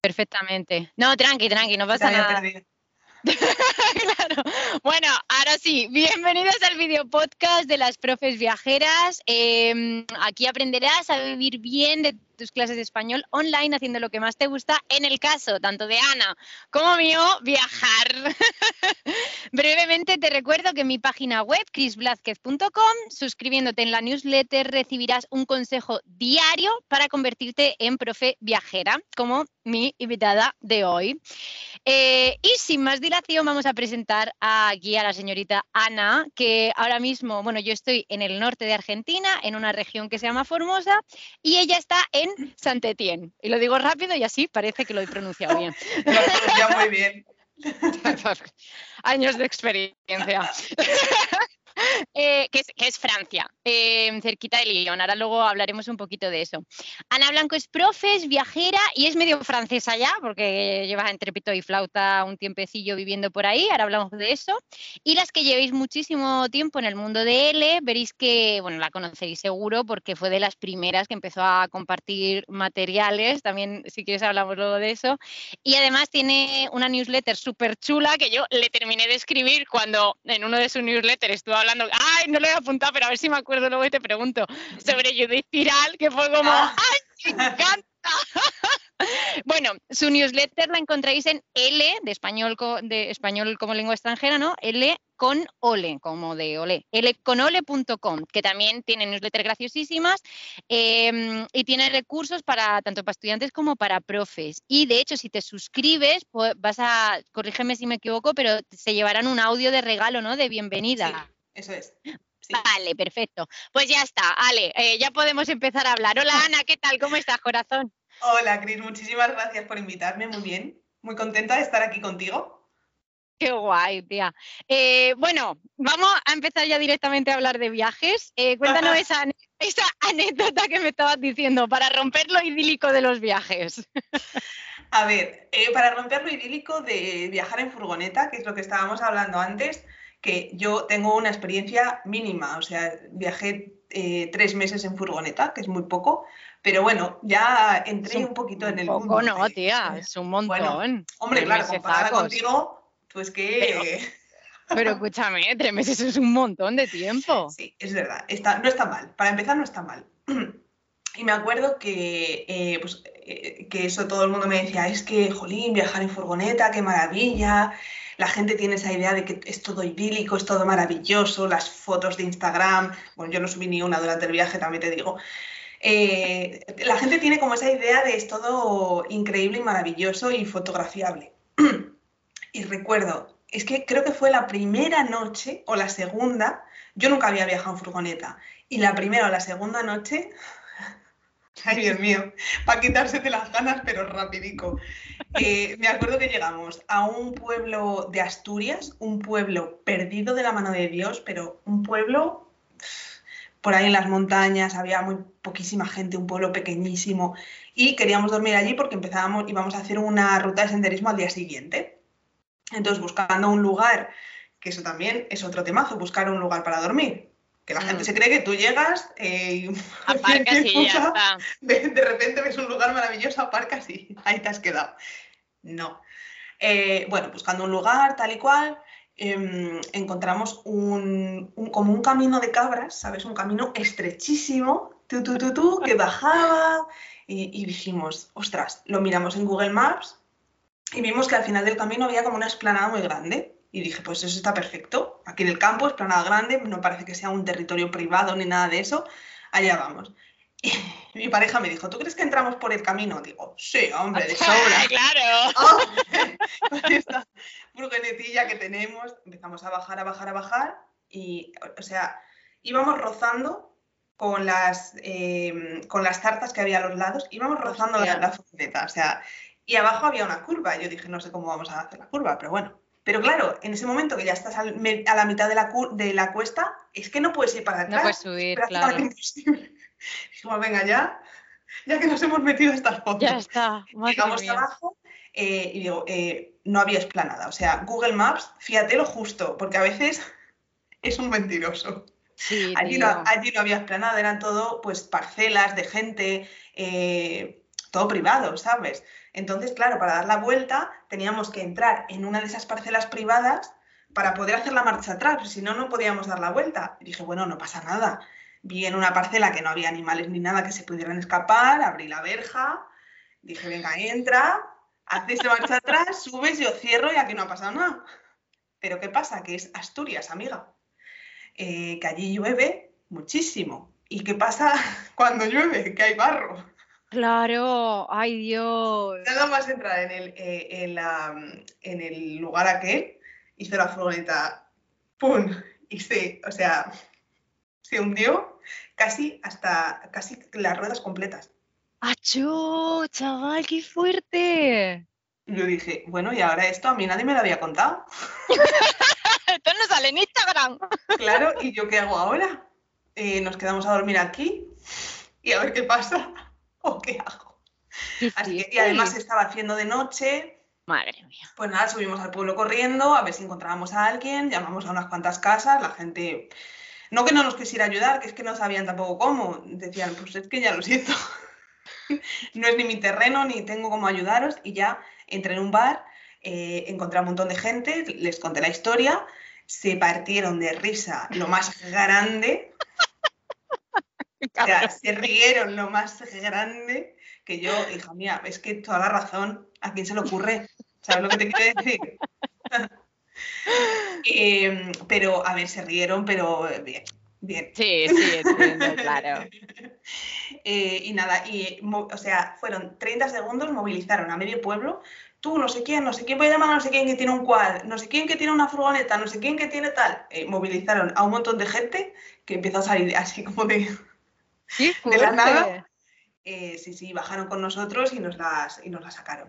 perfectamente. No, tranqui, tranqui, no pasa nada. claro. Bueno, ahora sí, bienvenidos al video podcast de las profes viajeras. Em, aquí aprenderás a vivir bien de tus clases de español online haciendo lo que más te gusta. En el caso tanto de Ana como mío, viajar. Brevemente te recuerdo que en mi página web, chrisblazquez.com, suscribiéndote en la newsletter recibirás un consejo diario para convertirte en profe viajera, como mi invitada de hoy. Eh, y sin más dilación, vamos a presentar aquí a la señorita Ana, que ahora mismo, bueno, yo estoy en el norte de Argentina, en una región que se llama Formosa, y ella está en saint Y lo digo rápido y así parece que lo he pronunciado bien. Lo he pronunciado muy bien. Años de experiencia. Eh, que, es, Francia, em, cerquita de Lyon. Ahora luego hablaremos un poquito de eso. Ana Blanco es profe, es viajera y es medio francesa ya, porque lleva entre pito y flauta un tiempecillo viviendo por ahí. Ahora hablamos de eso. Y las que llevéis muchísimo tiempo en el mundo de L, veréis que, bueno, la conoceréis seguro porque fue de las primeras que empezó a compartir materiales. También, si quieres, hablamos luego de eso. Y además tiene una newsletter súper chula que yo le terminé de escribir cuando en uno de sus newsletters estuvo hablando, ay, no lo he apuntado, pero a ver si me acuerdo luego y te pregunto, sobre Judith Piral, que fue como, ah. ay, me encanta. bueno, su newsletter la encontráis en L, de español, de español como lengua extranjera, ¿no? L con ole, como de ole, lconole.com, que también tiene newsletters graciosísimas em, y tiene recursos para tanto para estudiantes como para profes. Y de hecho, si te suscribes, pues vas a, corrígeme si me equivoco, pero se llevarán un audio de regalo, ¿no? De bienvenida. Eso es. Vale, perfecto. Pues ya está, Ale, eh, ya podemos empezar a hablar. Hola Ana, ¿qué tal? ¿Cómo estás, corazón? Hola, Cris, muchísimas gracias por invitarme, muy bien. Muy contenta de estar aquí contigo. Qué guay, tía. Eh, bueno, vamos a empezar ya directamente a hablar de viajes. Eh, cuéntanos esa, anécdota que me estabas diciendo para romper lo idílico de los viajes. A ver, eh, para romper lo idílico de viajar en furgoneta, que es lo que estábamos hablando antes, que yo tengo una experiencia mínima, o sea, viajé tres meses en furgoneta, que es muy poco, pero bueno, ya entré un, poquito en el poco mundo. no, tía, es un montón. hombre, claro, comparada contigo, pues que... Pero, escúchame, tres meses es un montón de tiempo. Sí, es verdad. Está, no está mal. Para empezar, no está mal. Y me acuerdo que, eh, pues, eh, que eso todo el mundo me decía, es que, jolín, viajar en furgoneta, qué maravilla. La gente tiene esa idea de que es todo idílico, es todo maravilloso, las fotos de Instagram, bueno, yo no subí ni una durante el viaje, también te digo. Eh, la gente tiene como esa idea de es todo increíble y maravilloso y fotografiable. Y recuerdo, es que creo que fue la primera noche o la segunda, yo nunca había viajado en furgoneta, y la primera o la segunda noche, ay Dios mío, para quitarse de las ganas, pero rapidico. Eh, me acuerdo que llegamos a un pueblo de Asturias, un pueblo perdido de la mano de Dios, pero un pueblo por ahí en las montañas, había muy poquísima gente, un pueblo pequeñísimo, y queríamos dormir allí porque empezábamos, íbamos a hacer una ruta de senderismo al día siguiente. Entonces, buscando un lugar, que eso también es otro temazo, buscar un lugar para dormir. Que la gente mm. se cree que tú llegas eh, y aparcas y ya está. De, repente ves un lugar maravilloso, aparcas y ahí te has quedado. No. Eh, bueno, buscando un lugar tal y cual, em, encontramos un, como un camino de cabras, ¿sabes? Un camino estrechísimo, tú, tú, tú, tú, que bajaba y, y dijimos, ostras, lo miramos en Google Maps y vimos que al final del camino había como una esplanada muy grande. Y dije, pues eso está perfecto. Aquí en el campo, esplanada grande, no parece que sea un territorio privado ni nada de eso. Allá vamos. Y mi pareja me dijo, ¿tú crees que entramos por el camino? Digo, sí, hombre, de sobra. ¡Claro! con esta furgonetilla que tenemos, empezamos a bajar, a bajar, a bajar. Y, o sea, íbamos rozando con las, eh, con las zarzas que había a los lados, íbamos rozando la, la, furgoneta. O sea, y abajo había una curva. Yo dije, no sé cómo vamos a hacer la curva, pero bueno. Pero claro, en ese momento que ya estás a la mitad de la, de la cuesta, es que no puedes ir para atrás. No puedes subir, claro. Imposible. venga, ya, ya que nos hemos metido estas fotos. Ya está. Llegamos abajo eh, y digo, eh, no había esplanada. O sea, Google Maps, fíjate lo justo, porque a veces es un mentiroso. allí, no, allí, no, había esplanada, eran todo pues parcelas de gente, eh, todo privado, ¿sabes? Entonces, claro, para dar la vuelta teníamos que entrar en una de esas parcelas privadas para poder hacer la marcha atrás, si no, no podíamos dar la vuelta. Y dije, bueno, no pasa nada. Vi en una parcela que no había animales ni nada que se pudieran escapar, abrí la verja, dije, venga, entra, haces marcha atrás, subes, yo cierro y aquí no ha pasado nada. Pero ¿qué pasa? Que es Asturias, amiga. Eh, que allí llueve muchísimo. ¿Y qué pasa cuando llueve? Que hay barro. Claro, ay Dios. Nada más entrar en el, eh, en, la, en el lugar aquel, hizo la furgoneta, ¡pum! Y se, o sea, se hundió casi hasta casi las ruedas completas. ¡Achó, chaval, qué fuerte! Yo dije, bueno, y ahora esto a mí nadie me lo había contado. esto no sale en Instagram. claro, ¿y yo qué hago ahora? Eh, nos quedamos a dormir aquí y a ver qué pasa. ¿O qué hago? y además estaba haciendo de noche. Madre mía. Pues nada, subimos al pueblo corriendo a ver si encontrábamos a alguien, llamamos a unas cuantas casas, la gente, no que no nos quisiera ayudar, que es que no sabían tampoco cómo, decían, pues es que ya lo siento, no es ni mi terreno, ni tengo cómo ayudaros, y ya entré en un bar, eh, encontré a un montón de gente, les conté la historia, se partieron de risa lo más grande, o sea, se rieron lo más grande que yo, hija mía, es que toda la razón, ¿a quién se le ocurre? ¿Sabes lo que te quiero decir? Em, pero, a ver, se rieron, pero bien, bien. Sí, sí, entiendo, claro. Eh, y nada, y, o sea, fueron 30 segundos, movilizaron a medio pueblo, tú, no sé quién, no sé quién voy a llamar no sé quién que tiene un quad, no sé quién que tiene una furgoneta, no sé quién que tiene tal. Eh, movilizaron a un montón de gente que empezó a salir así como de, de la nada. Eh, sí, sí, bajaron con nosotros y nos las, y nos las sacaron.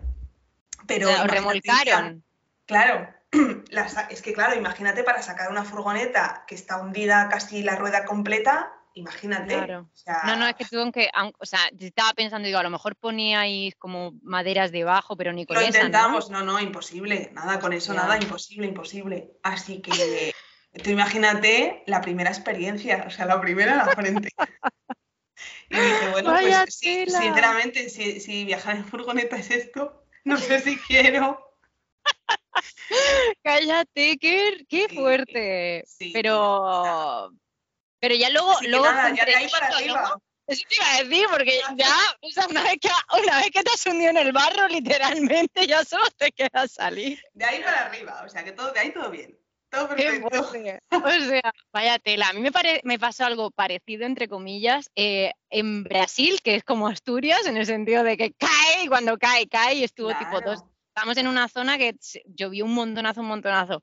Pero o remolcaron. Claro, es que claro, imagínate para sacar una furgoneta que está hundida casi la rueda completa, imagínate. Claro. no, no, es que tuvo que, o sea, estaba pensando, digo, a lo mejor poníais como maderas debajo, pero ni con Lo esa, intentamos, ¿no? no, imposible, nada con eso, nada, imposible, imposible. Así que tú imagínate la primera experiencia, o sea, la primera en la frente. Y dije, bueno, pues sinceramente, si, viajar en furgoneta es esto, no sé si quiero. Cállate, qué, qué fuerte. pero, pero ya luego, luego ya de ahí para arriba. Eso te iba a decir, porque ya, una, vez que, una vez que te has hundido en el barro, literalmente ya solo te queda salir. De ahí para arriba, o sea que todo, de ahí todo bien. O sea, vaya tela. A mí me, me pasó algo parecido, entre comillas, eh, en Brasil, que es como Asturias, en el sentido de que cae y cuando cae, cae y estuvo tipo dos. Estamos en una zona que llovió un montonazo, un montonazo.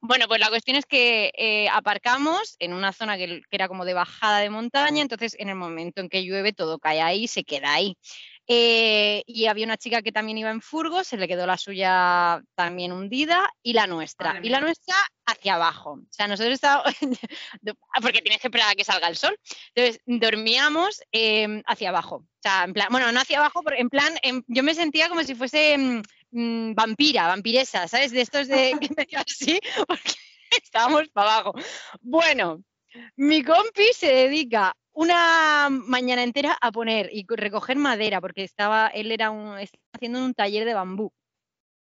Bueno, pues la cuestión es que eh, aparcamos en una zona que, que, era como de bajada de montaña, entonces en el momento en que llueve todo cae ahí, se queda ahí. Eh, y había una chica que también iba en furgo, se le quedó la suya también hundida y la nuestra. y la nuestra hacia abajo. O sea, nosotros estábamos, porque tienes que esperar a que salga el sol. Entonces, dormíamos em, hacia abajo. O sea, en plan, bueno, no hacia abajo, pero en plan, em, yo me sentía como si fuese em, mm, vampira, vampiresa, ¿sabes? De estos de que me así, porque estábamos para abajo. Bueno, mi compi se dedica una mañana entera a poner y recoger madera, porque estaba, él era un, estaba haciendo un taller de bambú.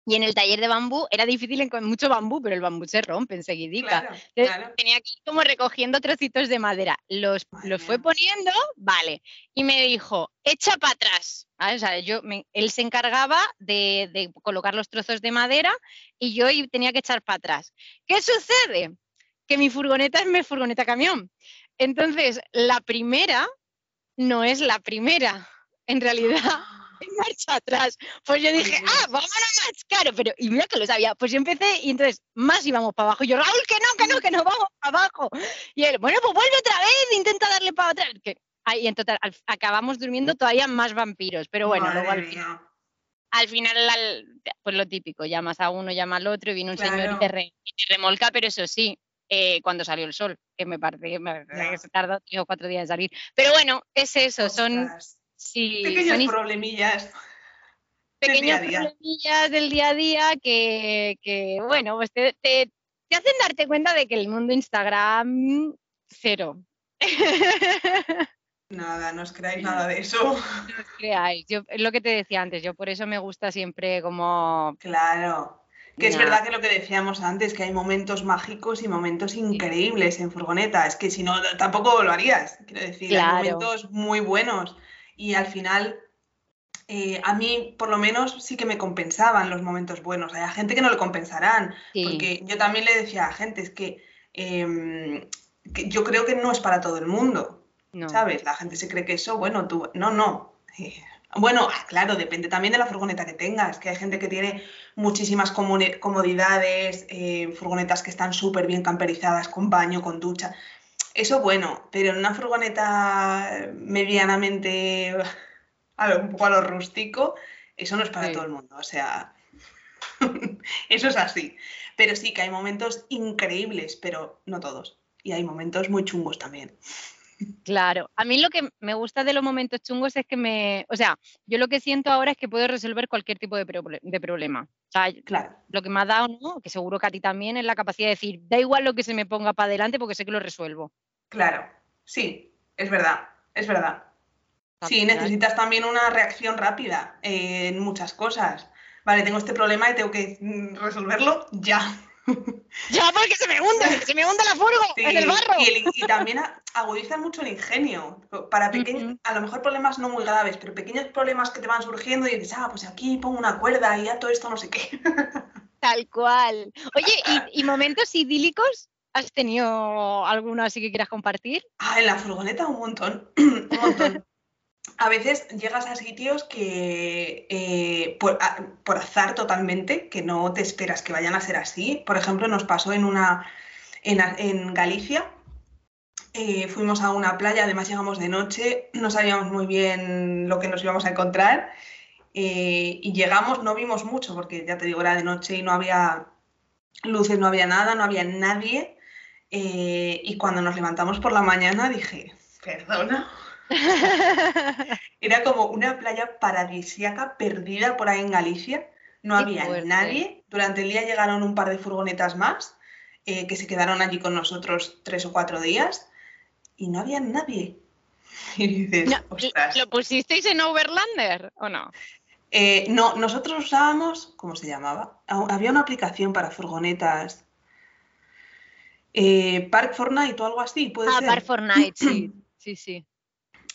Y en el taller de bambú era difícil encontrar mucho bambú, pero el bambú se rompe enseguidita. Tenía que ir como recogiendo trocitos de madera. Los, los fue poniendo, vale. Y me dijo, echa para atrás. O sea, yo, él se encargaba de, de, colocar los trozos de madera y yo tenía que echar para atrás. ¿Qué sucede? Que mi furgoneta es mi furgoneta camión. Entonces, la primera no es la primera, en realidad. En marcha atrás. Pues yo dije, ah, vamos a más caro, pero y mira que lo sabía. Pues yo empecé y entonces más íbamos para abajo. Y yo, Raúl, que no, que no, que no, vamos para abajo. Y él, bueno, pues vuelve otra vez, intenta darle para atrás. Que, y en total, acabamos durmiendo todavía más vampiros, pero bueno, luego al final, al final, pues lo típico, llamas a uno, llama al otro y viene un señor y te, remolca, pero eso sí, eh, cuando salió el sol, que me parece, que se tardó tres o cuatro días en salir. Pero bueno, es eso, son sí, pequeños problemillas. Pequeños problemillas del día a día que, bueno, pues te, te, hacen darte cuenta de que el mundo Instagram, cero. Nada, no os creáis nada de eso. No os creáis. Yo, es lo que te decía antes, yo por eso me gusta siempre como... Claro. Que es verdad que lo que decíamos antes, que hay momentos mágicos y momentos increíbles en furgoneta. Es que si no, tampoco lo harías. Quiero decir, Claro. hay momentos muy buenos. Y al final, eh, a mí por lo menos sí que me compensaban los momentos buenos. Hay gente que no le compensarán. Sí, Porque yo también le decía a gente, es que, em, que yo creo que no es para todo el mundo. no. ¿Sabes? La gente se cree que eso, bueno, tú, no, no. Eh, Bueno, ah, claro, depende también de la furgoneta que tengas, que hay gente que tiene muchísimas comodidades, eh, furgonetas que están súper bien camperizadas, con baño, con ducha. Eso bueno, pero en una furgoneta medianamente a lo- un poco a lo rústico, eso no es para Sí. todo el mundo. O sea, eso es así. Pero sí que hay momentos increíbles, pero no todos. Y hay momentos muy chungos también. Claro, a mí lo que me gusta de los momentos chungos es que me, o sea, yo lo que siento ahora es que puedo resolver cualquier tipo de, proble- de problema. O sea, Claro. lo que me ha dado, ¿no? que seguro que a ti también, es la capacidad de decir, da igual lo que se me ponga para adelante porque sé que lo resuelvo. Claro, sí, es verdad, es verdad. Sí, necesitas también una reacción rápida en muchas cosas. Vale, tengo este problema y tengo que mm, resolverlo ya. Ya, porque se me hunde, se me hunde la furgo Sí, en el barro. Y, también a- agudiza mucho el ingenio. Para pequeños, a lo mejor problemas no muy graves, pero pequeños problemas que te van surgiendo y dices, ah, pues aquí pongo una cuerda y ya todo esto no sé qué. Tal cual. Oye, ¿y, y momentos idílicos? ¿Has tenido alguno así que quieras compartir? Ah, en la furgoneta un montón, un montón. A veces llegas a sitios que eh, por, a- por azar totalmente, que no te esperas que vayan a ser así. Por ejemplo, nos pasó en una en, en Galicia. Eh, fuimos a una playa, además llegamos de noche, no sabíamos muy bien lo que nos íbamos a encontrar. eh, y llegamos, no vimos mucho, porque ya te digo, era de noche y no había luces, no había nada, no había nadie. Eh, y cuando nos levantamos por la mañana dije, perdona. Era como una playa paradisíaca perdida por ahí en Galicia. No Qué había fuerte. nadie. Durante el día llegaron un par de furgonetas más que se quedaron allí con nosotros tres o cuatro días y no había nadie. Y dices, No, ostras. ¿Lo pusisteis en Overlander o no? Eh, no, nosotros usábamos, ¿cómo se llamaba? Había una aplicación para furgonetas. Eh, Park Fortnite o algo así, puede Ah, ser. Bar Fortnite, sí. Sí, sí.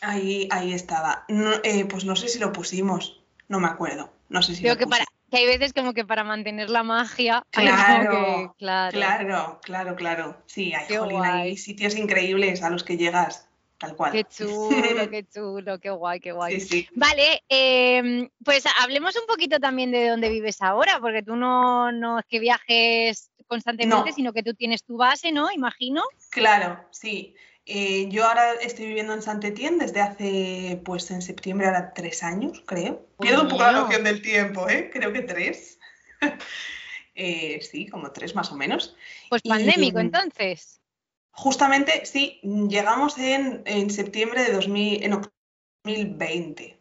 Ahí, ahí estaba. No, eh, pues no sé si lo pusimos, no me acuerdo. No sé si Creo lo que, para. Que hay veces como que para mantener la magia. Claro, que- claro. Claro, claro, claro. Sí, hay, jolín, hay sitios increíbles a los que llegas, tal cual. Qué chulo, qué chulo, qué guay, qué guay. Sí, sí. Vale, em, pues hablemos un poquito también de dónde vives ahora, porque tú no, no es que viajes constantemente, No. sino que tú tienes tu base, ¿no? Imagino. Claro, sí. Eh, yo ahora estoy viviendo en Saint-Étienne desde hace, pues en septiembre, ahora tres años, creo. Pierdo un poco la noción del tiempo, ¿eh? Creo que tres. Eh, sí, como tres más o menos. Pues Y- pandémico, entonces. Justamente, sí, llegamos en, en septiembre de 2000, en oct- 2020.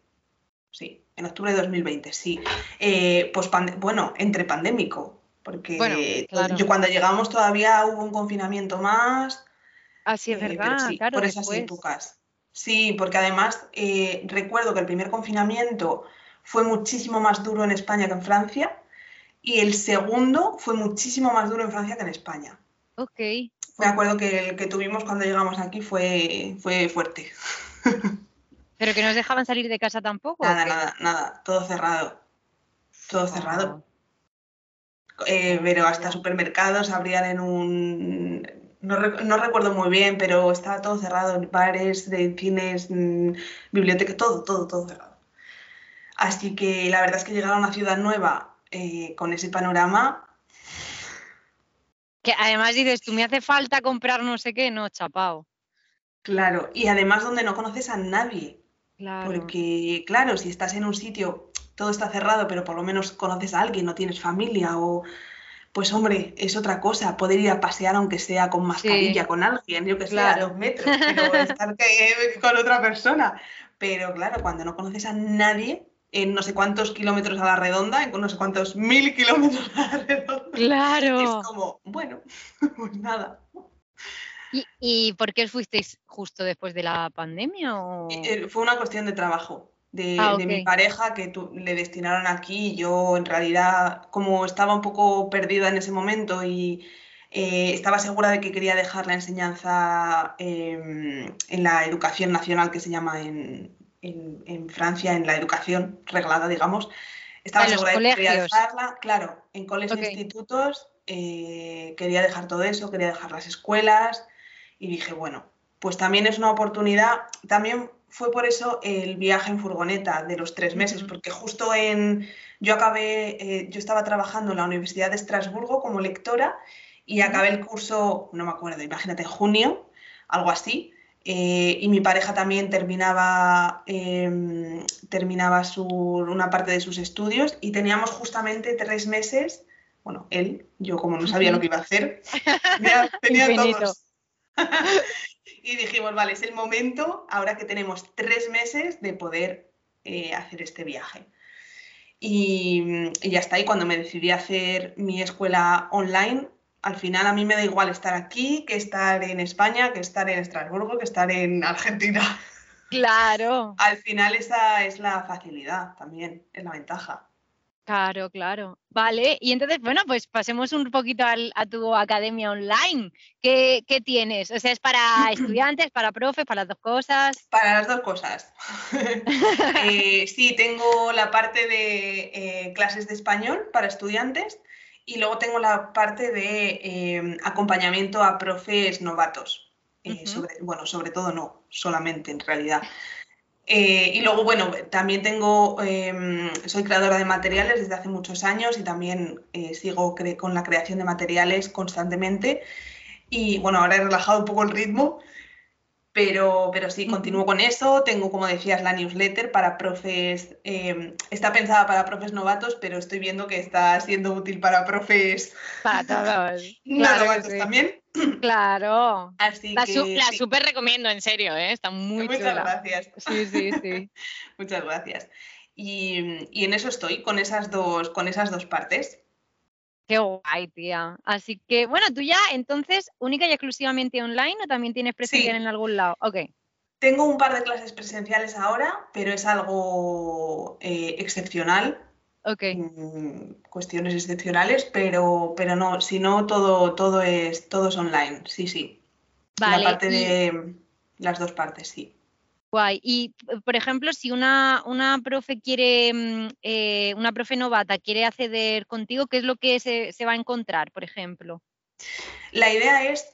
Sí, en octubre de 2020, sí. Eh, pues bueno, entre pandémico, porque Bueno, claro. yo cuando llegamos todavía hubo un confinamiento más. Así es eh, verdad, sí, claro, por esas después. épocas. Sí, porque además eh, recuerdo que el primer confinamiento fue muchísimo más duro en España que en Francia y el segundo fue muchísimo más duro en Francia que en España. Ok. Me acuerdo que el que tuvimos cuando llegamos aquí fue, fue fuerte. Pero que no os dejaban salir de casa tampoco. ¿o Nada, nada, nada, todo cerrado. Todo cerrado. Eh, pero hasta supermercados abrían en un... No, rec- no recuerdo muy bien, pero estaba todo cerrado. Bares, de cines, mm, bibliotecas, todo, todo, todo cerrado. Así que la verdad es que llegar a una ciudad nueva eh, con ese panorama, Que además dices, tú me hace falta comprar no sé qué, no, chapao. claro. Y además donde no conoces a nadie. Claro. Porque, claro, si estás en un sitio, todo está cerrado, pero por lo menos conoces a alguien, no tienes familia o... Pues hombre, es otra cosa, poder ir a pasear aunque sea con mascarilla, con alguien, yo que sé, a Claro. dos metros, pero estar con otra persona. Pero claro, cuando no conoces a nadie, en no sé cuántos kilómetros a la redonda, en no sé cuántos mil kilómetros a la redonda, Claro. es como, bueno, pues nada. ¿Y, por qué fuisteis justo después de la pandemia? Eh, fue una cuestión de trabajo. Ah, de, mi pareja que le destinaron aquí. Yo en realidad, como estaba un poco perdida en ese momento y eh, estaba segura de que quería dejar la enseñanza em, en la educación nacional que se llama en, Francia, en la educación reglada, digamos. Estaba segura de que quería dejarla, claro, en colegios e institutos, eh, quería dejar todo eso, quería dejar las escuelas y dije, bueno, pues también es una oportunidad, también fue por eso el viaje en furgoneta de los tres meses, porque justo en, yo acabé, eh, yo estaba trabajando en la Universidad de Estrasburgo como lectora y acabé el curso, no me acuerdo, imagínate, en junio, algo así, eh, y mi pareja también terminaba, em, terminaba su, una parte de sus estudios y teníamos justamente tres meses, bueno, él, yo como no sabía lo que iba a hacer, tenía, tenía todos. y dijimos, vale, es el momento, ahora que tenemos tres meses, de poder eh, hacer este viaje. Y, ya está, y cuando me decidí a hacer mi escuela online, al final a mí me da igual estar aquí que estar en España, que estar en Estrasburgo, que estar en Argentina. Claro. al final esa es la facilidad también, es la ventaja. Claro, claro. Vale, y entonces, bueno, pues pasemos un poquito a tu academia online. ¿Qué, tienes? O sea, ¿es para estudiantes, para profes, para las dos cosas? Para las dos cosas. Eh, sí, tengo la parte de eh, clases de español para estudiantes y luego tengo la parte de em, acompañamiento a profes novatos. Eh, bueno, sobre todo no, solamente en realidad. Eh, y luego, bueno, también tengo, em, soy creadora de materiales desde hace muchos años y también eh, sigo con la creación de materiales constantemente. Y bueno, ahora he relajado un poco el ritmo, pero, pero sí, continúo con eso. Tengo, como decías, la newsletter para profes. Em, está pensada para profes novatos, pero estoy viendo que está siendo útil para profes. Para todos. novatos también. Claro. Así la, la súper recomiendo, en serio, ¿eh? está muy Muchas gracias. Sí, sí, sí. Muchas gracias. Y, y, en eso estoy, con esas dos, con esas dos partes. Qué guay, tía. Así que, bueno, tú ya entonces, única y exclusivamente online o también tienes presencial en algún lado? Ok. Tengo un par de clases presenciales ahora, pero es algo eh, excepcional. Ok. Mm, cuestiones excepcionales, pero, pero no, si no, todo, todo, es, todo es online, sí, sí. Vale. La parte de las dos partes, sí. Guay. Y, por ejemplo, si una, una profe quiere, mm, eh, una profe novata quiere acceder contigo, ¿qué es lo que se, va a encontrar, por ejemplo? La idea es,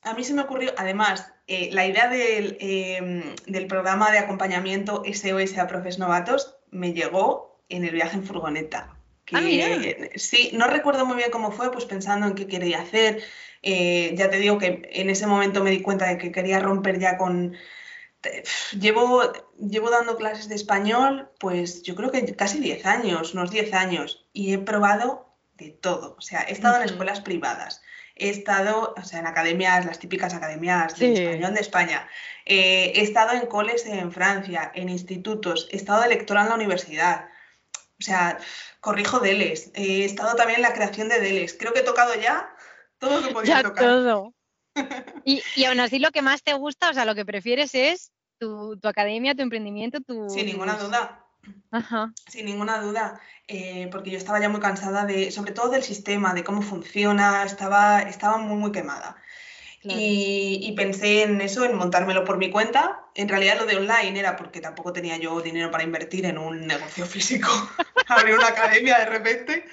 a mí se me ocurrió, además, eh, la idea em, del, programa de acompañamiento SOS a profes novatos me llegó en el viaje en furgoneta. Ah, sí, no recuerdo muy bien cómo fue, pues pensando en qué quería hacer. Eh, ya te digo que en ese momento me di cuenta de que quería romper ya con, Llevo, llevo dando clases de español, pues yo creo que casi 10 años, unos 10 años, y he probado de todo. O sea, he estado en escuelas privadas, he estado, o sea, en academias, las típicas academias de español de España, eh, he estado en coles en Francia, en institutos, he estado de lectora en la universidad. O sea, corrijo DELES, he estado también en la creación de DELES. Creo que he tocado ya todo lo que podía tocar. Todo. Y, y, aún así lo que más te gusta, o sea, lo que prefieres es tu, academia, tu emprendimiento, tu... Sin ninguna duda. Ajá. Sin ninguna duda, eh, porque yo estaba ya muy cansada de, sobre todo del sistema, de cómo funciona, estaba, estaba muy, muy quemada. Y, y, pensé en eso, en montármelo por mi cuenta. En realidad lo de online era porque tampoco tenía yo dinero para invertir en un negocio físico, abrir una academia de repente.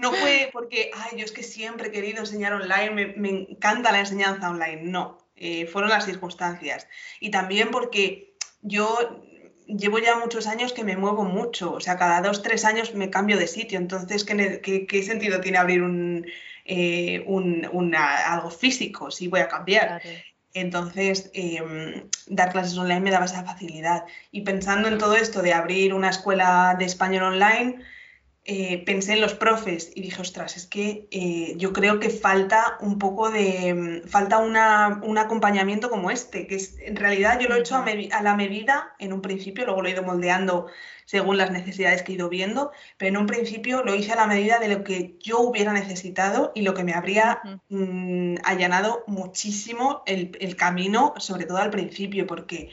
No fue porque, ay, yo es que siempre he querido enseñar online, me, encanta la enseñanza online. No, eh, fueron las circunstancias. Y también porque yo llevo ya muchos años que me muevo mucho, o sea, cada dos, tres años me cambio de sitio, entonces, ¿qué, qué, sentido tiene abrir un, eh, algo físico si voy a cambiar? Entonces, em, dar clases online me daba esa facilidad. Y pensando en todo esto de abrir una escuela de español online, eh, pensé en los profes y dije, ostras, es que eh, yo creo que falta un poco de, mm, falta una, un acompañamiento como este, que es, en realidad yo lo he hecho a, a, la medida en un principio, luego lo he ido moldeando según las necesidades que he ido viendo, pero en un principio lo hice a la medida de lo que yo hubiera necesitado y lo que me habría mm, allanado muchísimo el, el camino, sobre todo al principio, porque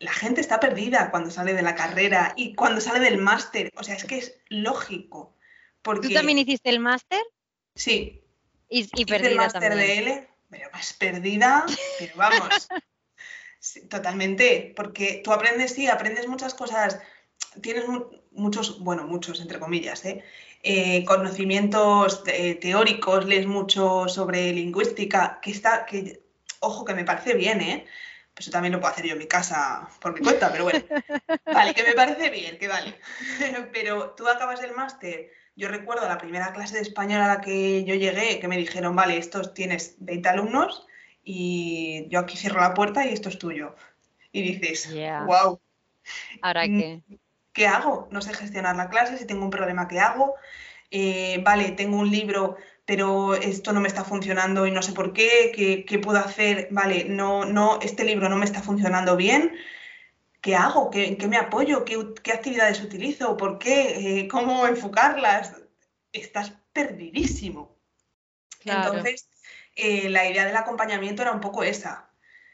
la gente está perdida cuando sale de la carrera y cuando sale del máster. O sea, es que es lógico. Porque... ¿Tú también hiciste el máster? Sí. Y, y perdida el máster de L, pero más perdida, pero vamos. totalmente, porque tú aprendes, sí, aprendes muchas cosas, tienes muchos, bueno, muchos entre comillas, ¿eh? Eh, conocimientos eh, teóricos, lees mucho sobre lingüística, que está, que, ojo, que me parece bien, ¿eh? Eso también lo puedo hacer yo en mi casa por mi cuenta, pero bueno. Vale, que me parece bien, que vale. Pero tú acabas el máster. Yo recuerdo la primera clase de español a la que yo llegué, que me dijeron, vale, estos tienes 20 alumnos y yo aquí cierro la puerta y esto es tuyo. Y dices, wow. ¿Ahora qué? ¿Qué hago? No sé gestionar la clase, si tengo un problema, ¿qué hago? Eh, vale, tengo un libro pero esto no me está funcionando y no sé por qué, ¿qué, puedo hacer? Vale, no, no, este libro no me está funcionando bien. ¿Qué hago? ¿Qué, qué me apoyo? ¿Qué, actividades utilizo? ¿Por qué? Eh, ¿Cómo enfocarlas? Estás perdidísimo. Entonces, eh, la idea del acompañamiento era un poco esa,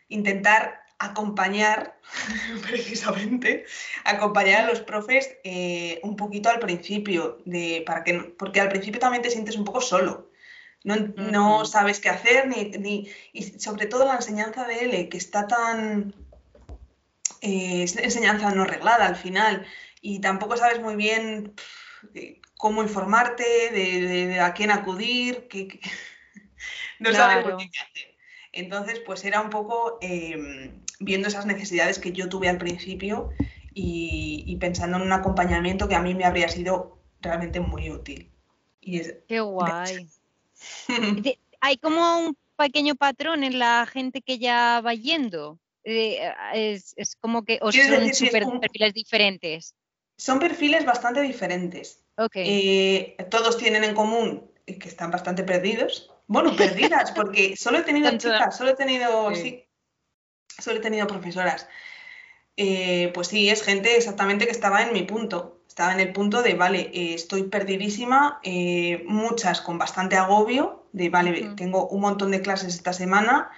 intentar acompañar, precisamente, acompañar a los profes eh, un poquito al principio, de, para que, porque al principio también te sientes un poco solo. No, no sabes qué hacer, ni, ni, y sobre todo la enseñanza de L, que está tan... Eh, enseñanza no reglada al final, y tampoco sabes muy bien cómo informarte, de, a quién acudir, que, no sabes muy bien qué hacer. Entonces, pues era un poco em, viendo esas necesidades que yo tuve al principio y, pensando en un acompañamiento que a mí me habría sido realmente muy útil. Y Qué guay. Hay como un pequeño patrón en la gente que ya va yendo. Eh, es, como que son perfiles diferentes. Son perfiles bastante diferentes. Eh, todos tienen en común que están bastante perdidos. Bueno, perdidas, porque solo he tenido chicas, solo he tenido, sí solo he tenido profesoras. Eh, pues sí, es gente exactamente que estaba en mi punto. Estaba en el punto de, vale, eh, estoy perdidísima, eh, muchas con bastante agobio, de, vale, tengo un montón de clases esta semana,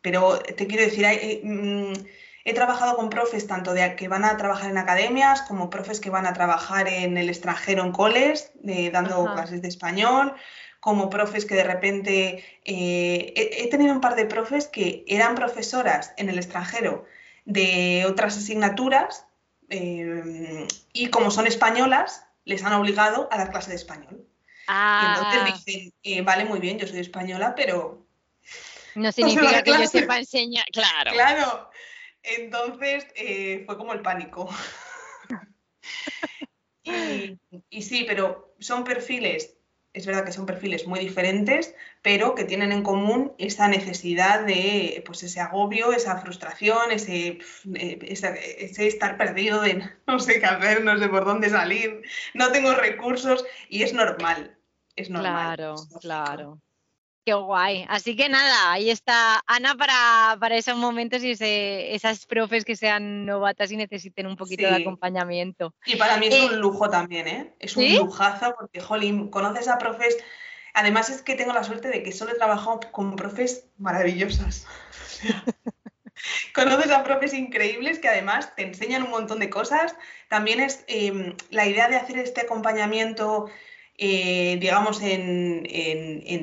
pero te quiero decir, mm, he trabajado con profes tanto de que van a trabajar en academias como profes que van a trabajar en el extranjero en coles, dando clases de español, como profes que de repente... Eh, he, tenido un par de profes que eran profesoras en el extranjero de otras asignaturas eh, y como son españolas, les han obligado a dar clase de español. Y entonces ah. dicen, eh, vale, muy bien, yo soy española, pero... No significa que yo sepa enseñar, claro. Claro. Entonces fue como el pánico. y, sí, pero son perfiles es verdad que son perfiles muy diferentes, pero que tienen en común esa necesidad de, pues ese agobio, esa frustración, ese, eh, ese, estar perdido de no sé qué hacer, no sé por dónde salir, no tengo recursos y es normal, es normal. Claro, claro. Qué guay. Así que nada, ahí está Ana para, para esos momentos y esas profes que sean novatas y necesiten un poquito de acompañamiento. Y para mí es eh, un lujo también, ¿eh? Es un lujazo porque, jolín, conoces a profes. Además es que tengo la suerte de que solo he trabajado con profes maravillosas. conoces a profes increíbles que además te enseñan un montón de cosas. También es em, la idea de hacer este acompañamiento eh, digamos, en,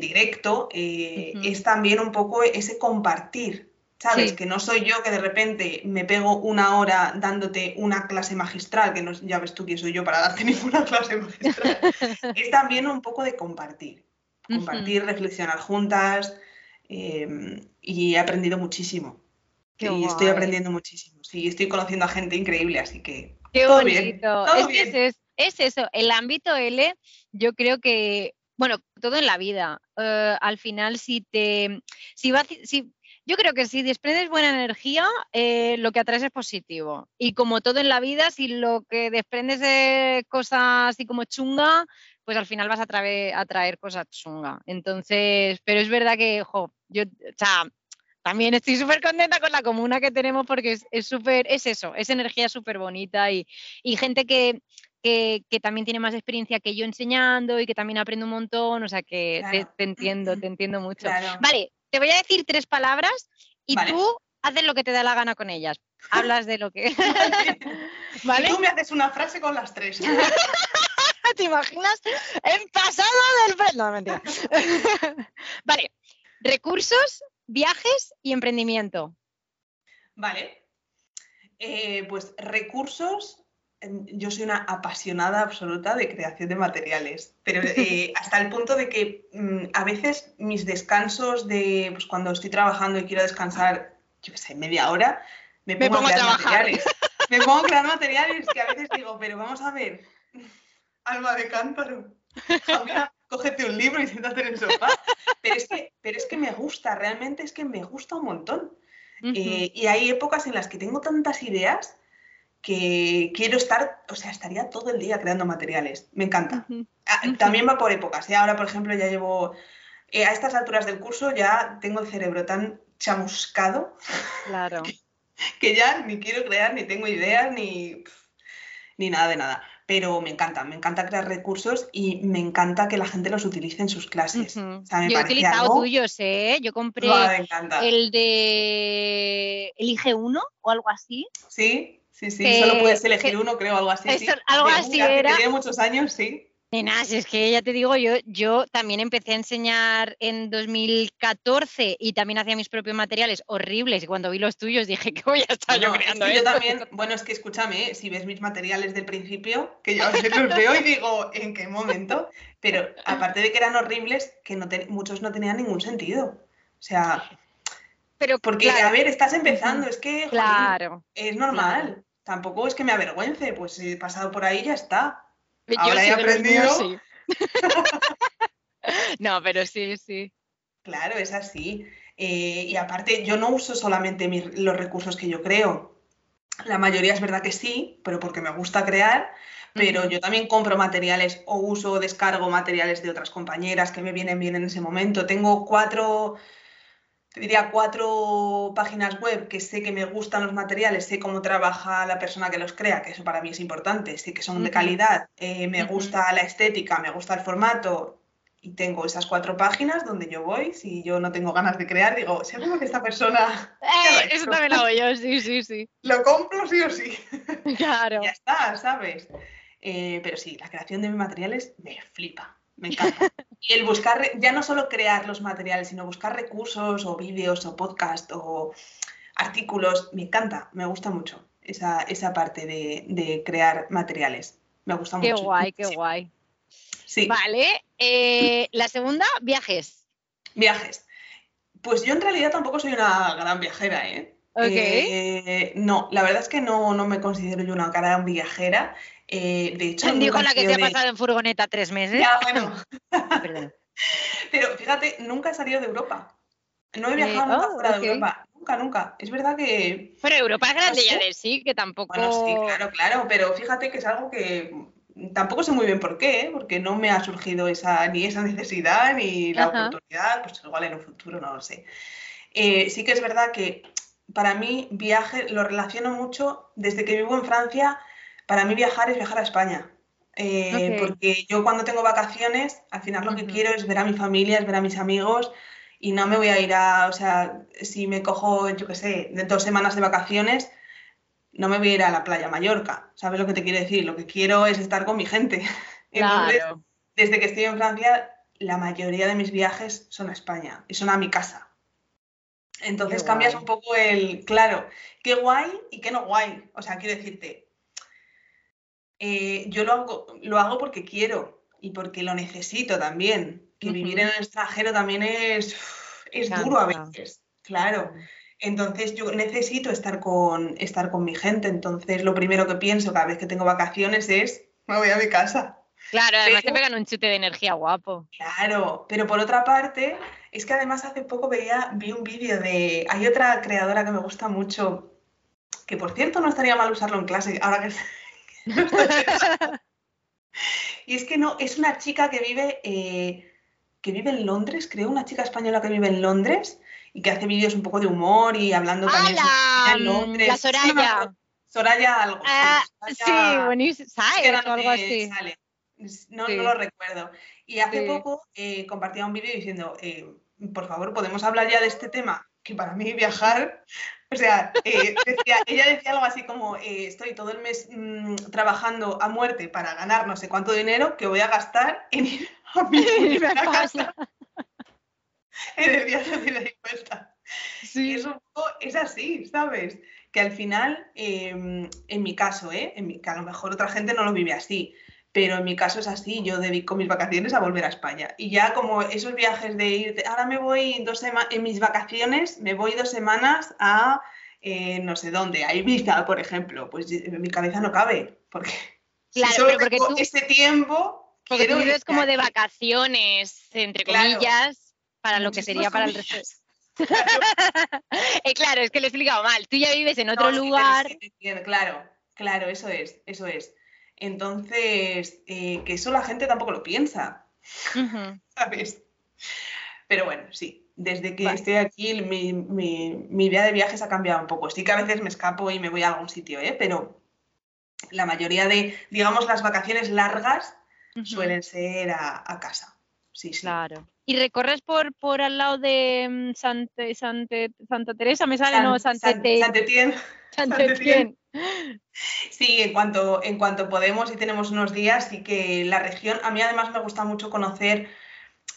directo, eh, es también un poco ese compartir, ¿sabes? Que no soy yo que de repente me pego una hora dándote una clase magistral, que no, ya ves tú quién soy yo para darte ninguna clase magistral. es también un poco de compartir, compartir, reflexionar juntas em, y he aprendido muchísimo. y estoy aprendiendo muchísimo. Sí, estoy conociendo a gente increíble, así que... Qué todo Bien, todo bien. es, es eso, el ámbito L, yo creo que, bueno, todo en la vida, eh, al final si te, si, va, si Yo creo que si desprendes buena energía, eh, lo que atraes es positivo. Y como todo en la vida, si lo que desprendes es cosas así como chunga, pues al final vas a traer, cosas chunga. Entonces, pero es verdad que, jo, yo, o sea, también estoy súper contenta con la comuna que tenemos porque es súper, es, eso, es energía súper bonita y, gente que, que, también tiene más experiencia que yo enseñando y que también aprende un montón, o sea que te, entiendo, te entiendo mucho. Vale, te voy a decir tres palabras y tú haces lo que te da la gana con ellas. Hablas de lo que. ¿Vale? Y tú me haces una frase con las tres. ¿Te imaginas? En pasado del. No, mentira. vale. Recursos, viajes y emprendimiento. Vale. Eh, pues recursos, yo soy una apasionada absoluta de creación de materiales, pero eh, hasta el punto de que mm, a veces mis descansos de pues, cuando estoy trabajando y quiero descansar, yo qué sé, media hora, me pongo, a crear materiales. Me pongo a crear materiales que a veces digo, pero vamos a ver, alma de cántaro, cógete un libro y siéntate en el sofá. Pero es, que, pero es que me gusta, realmente es que me gusta un montón. Eh, y hay épocas en las que tengo tantas ideas que quiero estar, o sea, estaría todo el día creando materiales. Me encanta. Ah, también va por épocas. ¿eh? Ahora, por ejemplo, ya llevo, eh, a estas alturas del curso ya tengo el cerebro tan chamuscado claro. que, ya ni quiero crear, ni tengo ideas, ni, ni nada de nada. Pero me encanta, me encanta crear recursos y me encanta que la gente los utilice en sus clases. Yo he utilizado tuyos, ¿eh? Yo compré el de Elige uno o algo así. Sí. Sí, sí, solo puedes elegir uno, creo, algo así. Algo así era. Tiene muchos años, sí. Nenas, es que ya te digo, yo, yo también empecé a enseñar en 2014 y también hacía mis propios materiales horribles. Y cuando vi los tuyos dije que voy a estar yo creando Yo también, bueno, es que escúchame, si ves mis materiales del principio, que yo a veces los veo y digo, ¿en qué momento? Pero aparte de que eran horribles, que no muchos no tenían ningún sentido. O sea, pero porque, a ver, estás empezando, es que claro, es normal. Tampoco es que me avergüence, pues he pasado por ahí ya está. Ahora he aprendido. no, pero sí, sí. Claro, es así. Eh, y aparte, yo no uso solamente los recursos que yo creo. La mayoría es verdad que sí, pero porque me gusta crear. Pero yo también compro materiales o uso o descargo materiales de otras compañeras que me vienen bien en ese momento. Tengo cuatro te diría cuatro páginas web que sé que me gustan los materiales, sé cómo trabaja la persona que los crea, que eso para mí es importante, sé que son de calidad, eh, me gusta la estética, me gusta el formato y tengo esas cuatro páginas donde yo voy, si yo no tengo ganas de crear, digo, seguro que esta persona... Eh, eso también lo hago yo, sí, sí, sí. Lo compro sí o sí. Claro. ya está, ¿sabes? Eh, pero sí, la creación de mis materiales me flipa. Me encanta. Y el buscar, ya no solo crear los materiales, sino buscar recursos o vídeos o podcast o artículos, me encanta, me gusta mucho esa, esa parte de, crear materiales. Me gusta mucho. Qué guay, qué guay. Sí. Vale. Eh, la segunda, viajes. Viajes. Pues yo en realidad tampoco soy una gran viajera, ¿eh? Okay. no, la verdad es que no, no me considero yo una gran viajera. Eh, de hecho, dijo la que se ha pasado en furgoneta tres meses. Ya, bueno. Pero fíjate, nunca he salido de Europa. No he viajado nunca oh, fuera de Europa. Nunca, nunca. Es verdad que. Pero Europa es grande ya de sí, que tampoco. Bueno, sí, claro, claro. Pero fíjate que es algo que tampoco sé muy bien por qué, ¿eh? porque no me ha surgido esa, ni esa necesidad ni la oportunidad. Pues igual en un futuro no lo sé. Eh, sí que es verdad que para mí viaje lo relaciono mucho desde que vivo en Francia para mí viajar es viajar a España. Eh, porque yo cuando tengo vacaciones, al final lo que quiero es ver a mi familia, es ver a mis amigos y no me voy a ir a, o sea, si me cojo, yo qué sé, de dos semanas de vacaciones, no me voy a ir a la playa Mallorca. ¿Sabes lo que te quiero decir? Lo que quiero es estar con mi gente. Entonces, desde que estoy en Francia, la mayoría de mis viajes son a España y son a mi casa. Entonces cambias un poco el, claro, qué guay y qué no guay. O sea, quiero decirte, eh, yo lo hago, lo hago porque quiero y porque lo necesito también. Que vivir en el extranjero también es, es duro a veces, claro. Entonces yo necesito estar con, estar con mi gente. Entonces lo primero que pienso cada vez que tengo vacaciones es, me voy a mi casa. Claro, además te pegan un chute de energía guapo. Claro, pero por otra parte, es que además hace poco veía, vi un vídeo de. Hay otra creadora que me gusta mucho, que por cierto no estaría mal usarlo en clase, ahora que. y es que no, es una chica que vive, eh, que vive en Londres, creo, una chica española que vive en Londres y que hace vídeos un poco de humor y hablando también ah, Londres. La Soraya. Soraya algo. Ah, sí, buenísimo. ¿Sabes? O algo así. No, no, lo recuerdo. Y hace poco eh, compartía un vídeo diciendo, eh, por favor, ¿podemos hablar ya de este tema? Que para mí viajar, o sea, eh, ella decía algo así como, estoy todo el mes mm, trabajando a muerte para ganar no sé cuánto dinero que voy a gastar en ir a mi casa en el viaje de y vuelta. Sí. Y eso es así, ¿sabes? Que al final, em, en mi caso, ¿eh? En que a lo mejor otra gente no lo vive así, pero en mi caso es así, yo dedico mis vacaciones a volver a España. Y ya como esos viajes de ir, ahora me voy dos semanas, en mis vacaciones me voy dos semanas a eh, no sé dónde, a Ibiza, por ejemplo, pues en mi cabeza no cabe, porque claro, porque tú, ese tiempo... Porque tú vives como de vacaciones, entre comillas, para lo que sería para el resto. eh, claro, es que lo he explicado mal. Tú ya vives en otro lugar. claro, claro, eso es, eso es. Entonces, eh, que eso la gente tampoco lo piensa, ¿sabes? Pero bueno, sí, desde que estoy aquí mi, mi, vida de viajes ha cambiado un poco. Sí que a veces me escapo y me voy a algún sitio, ¿eh? pero la mayoría de, digamos, las vacaciones largas suelen ser a, casa. Sí, sí. Claro. ¿Y recorres por, por al lado de mm, Santa, Santa Teresa? ¿Me sale? no, Santa Sí, en cuanto, en cuanto podemos y tenemos unos días, sí que la región, a mí además me gusta mucho conocer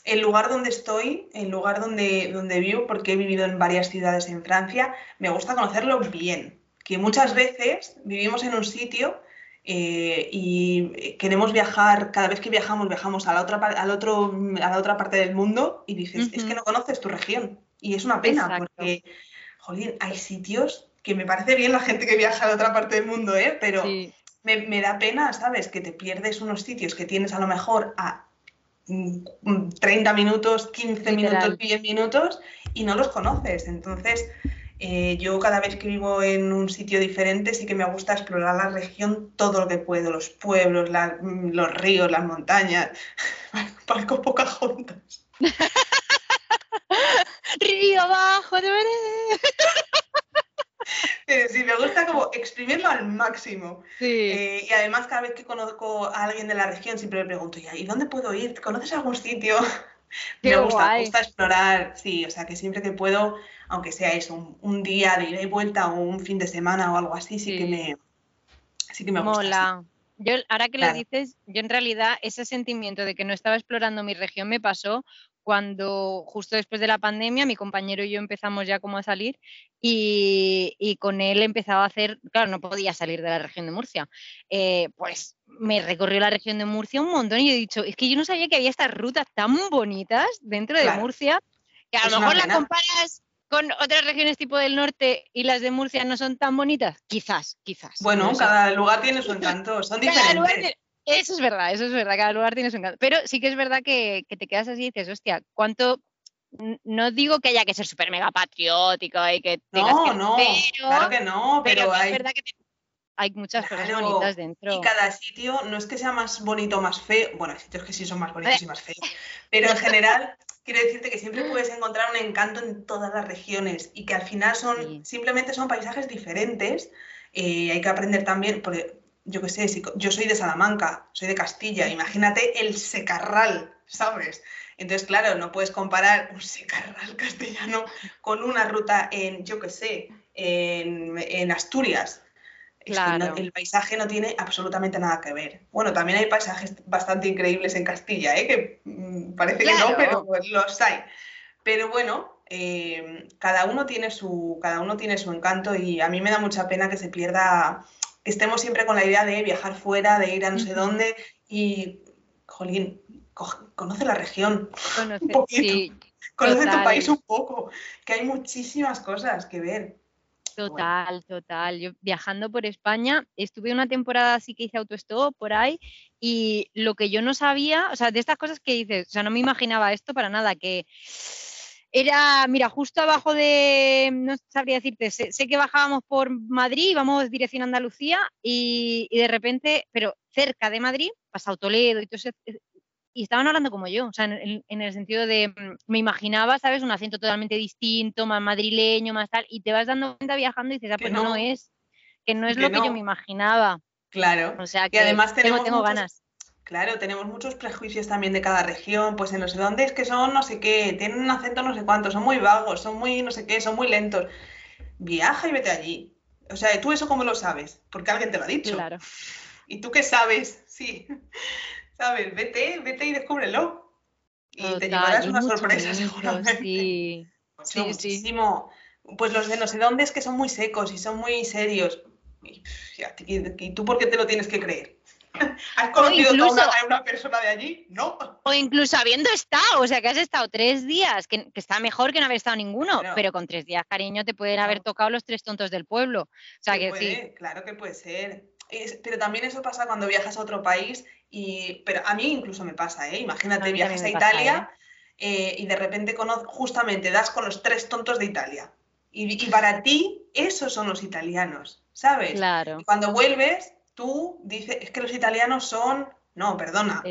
el lugar donde estoy, el lugar donde, donde vivo, porque he vivido en varias ciudades en Francia, me gusta conocerlo bien, que muchas veces vivimos en un sitio eh, y queremos viajar, cada vez que viajamos, viajamos a la otra, al otro, a la otra parte del mundo y dices, es que no conoces tu región. Y es una pena, porque, jolín, hay sitios que me parece bien la gente que viaja a otra parte del mundo, ¿eh? pero me, da pena, ¿sabes? Que te pierdes unos sitios que tienes a lo mejor a 30 minutos, 15 minutos, 10 minutos y no los conoces. Entonces, eh, yo cada vez que vivo en un sitio diferente sí que me gusta explorar la región todo lo que puedo, los pueblos, los ríos, las montañas. Parezco pocas juntas. Río abajo, de Pero sí, me gusta como exprimirlo al máximo. Eh, y además, cada vez que conozco a alguien de la región, siempre me pregunto, ¿y dónde puedo ir? ¿Conoces algún sitio? me gusta, me gusta explorar, sí, o sea, que siempre que puedo, aunque sea eso, un, día de ida y vuelta o un fin de semana o algo así, sí, que me, sí que me gusta. Mola. Yo, ahora que lo dices, yo en realidad ese sentimiento de que no estaba explorando mi región me pasó cuando justo después de la pandemia mi compañero y yo empezamos ya como a salir y, con él empezaba a hacer, claro, no podía salir de la región de Murcia, eh, pues me recorrió la región de Murcia un montón y he dicho, es que yo no sabía que había estas rutas tan bonitas dentro de Murcia, que a lo mejor la comparas con otras regiones tipo del norte y las de Murcia no son tan bonitas, quizás, quizás. Bueno, cada lugar tiene su encanto, son diferentes. Eso es verdad, eso es verdad, cada lugar tiene su encanto. Pero sí que es verdad que, te quedas así y dices, hostia, ¿cuánto no digo que haya que ser súper mega patriótico y que tengas no, no, claro que no, pero, hay... es verdad que hay muchas cosas bonitas dentro. Y cada sitio no es que sea más bonito o más feo, bueno, hay sitios que sí son más bonitos y más feos, pero en general quiero decirte que siempre puedes encontrar un encanto en todas las regiones y que al final son simplemente son paisajes diferentes. Eh, hay que aprender también, porque yo qué sé, si, yo soy de Salamanca, soy de Castilla, imagínate el secarral, ¿sabes? Entonces, claro, no puedes comparar un secarral castellano con una ruta en, yo qué sé, en, Asturias. Claro. el paisaje no tiene absolutamente nada que ver. Bueno, también hay paisajes bastante increíbles en Castilla, ¿eh? que mm, parece que no, pero los hay. Pero bueno, eh, cada, uno tiene su, cada uno tiene su encanto y a mí me da mucha pena que se pierda estemos siempre con la idea de viajar fuera, de ir a no sé dónde y, jolín, conoce la región. Conoce, un tu país un poco, que hay muchísimas cosas que ver. Total, total. Yo viajando por España, estuve una temporada así que hice autostop por ahí y lo que yo no sabía, o sea, de estas cosas que dices, o sea, no me imaginaba esto para nada, que era, mira, justo abajo de, no sabría decirte, sé, que bajábamos por Madrid, íbamos dirección a Andalucía y, de repente, pero cerca de Madrid, pasado Toledo y todo eso, y estaban hablando como yo, o sea, en, el sentido de, mm, me imaginaba, ¿sabes? Un acento totalmente distinto, más madrileño, más tal, y te vas dando cuenta viajando y dices, ah, pues no, es, que no es lo que yo me imaginaba. Claro. O sea, que, además tenemos tengo ganas. Claro, tenemos muchos prejuicios también de cada región, pues en no sé dónde es que son no sé qué, tienen un acento no sé cuánto, son muy vagos, son muy no sé qué, son muy lentos. Viaja y vete allí. O sea, ¿tú eso cómo lo sabes? Porque alguien te lo ha dicho. Claro. ¿Y tú qué sabes? Sí. ¿Sabes? Vete, vete y descúbrelo. Y te llevarás una sorpresa seguramente. Sí. sí, muchísimo. Pues los de no sé dónde es que son muy secos y son muy serios. y, y tú por qué te lo tienes que creer? ¿Has conocido a una persona de allí? No. O incluso habiendo estado, o sea, que has estado tres días, que, está mejor que no haber estado ninguno, pero con tres días, cariño, te pueden haber tocado los tres tontos del pueblo. O sea, que sí. Claro que puede ser. pero también eso pasa cuando viajas a otro país y, pero a mí incluso me pasa, ¿eh? Imagínate, viajas a Italia ¿eh? Eh, y de repente justamente das con los tres tontos de Italia. Y, y, para ti, esos son los italianos, ¿sabes? Claro. Y cuando vuelves, tú dices, es que los italianos son, no, perdona,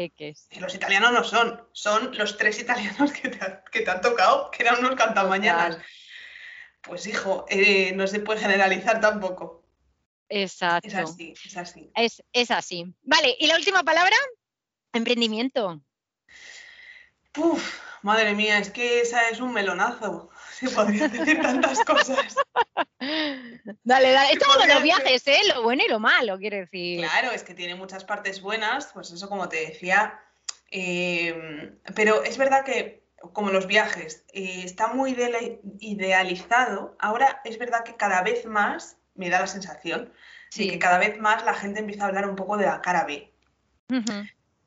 los italianos no son, son los tres italianos que te, han tocado, que eran unos cantamañanas. Pues hijo, eh, no se puede generalizar tampoco. Exacto. Es así, es así. Es, así. Vale, y la última palabra, emprendimiento. Uf, madre mía, es que esa es un melonazo. Se podría decir tantas cosas. Dale, dale. Es como los viajes, ¿eh? Lo bueno y lo malo, quiero decir. Claro, es que tiene muchas partes buenas, pues eso como te decía. Em, pero es verdad que, como los viajes, eh, está muy idealizado. Ahora es verdad que cada vez más, me da la sensación, de que cada vez más la gente empieza a hablar un poco de la cara B.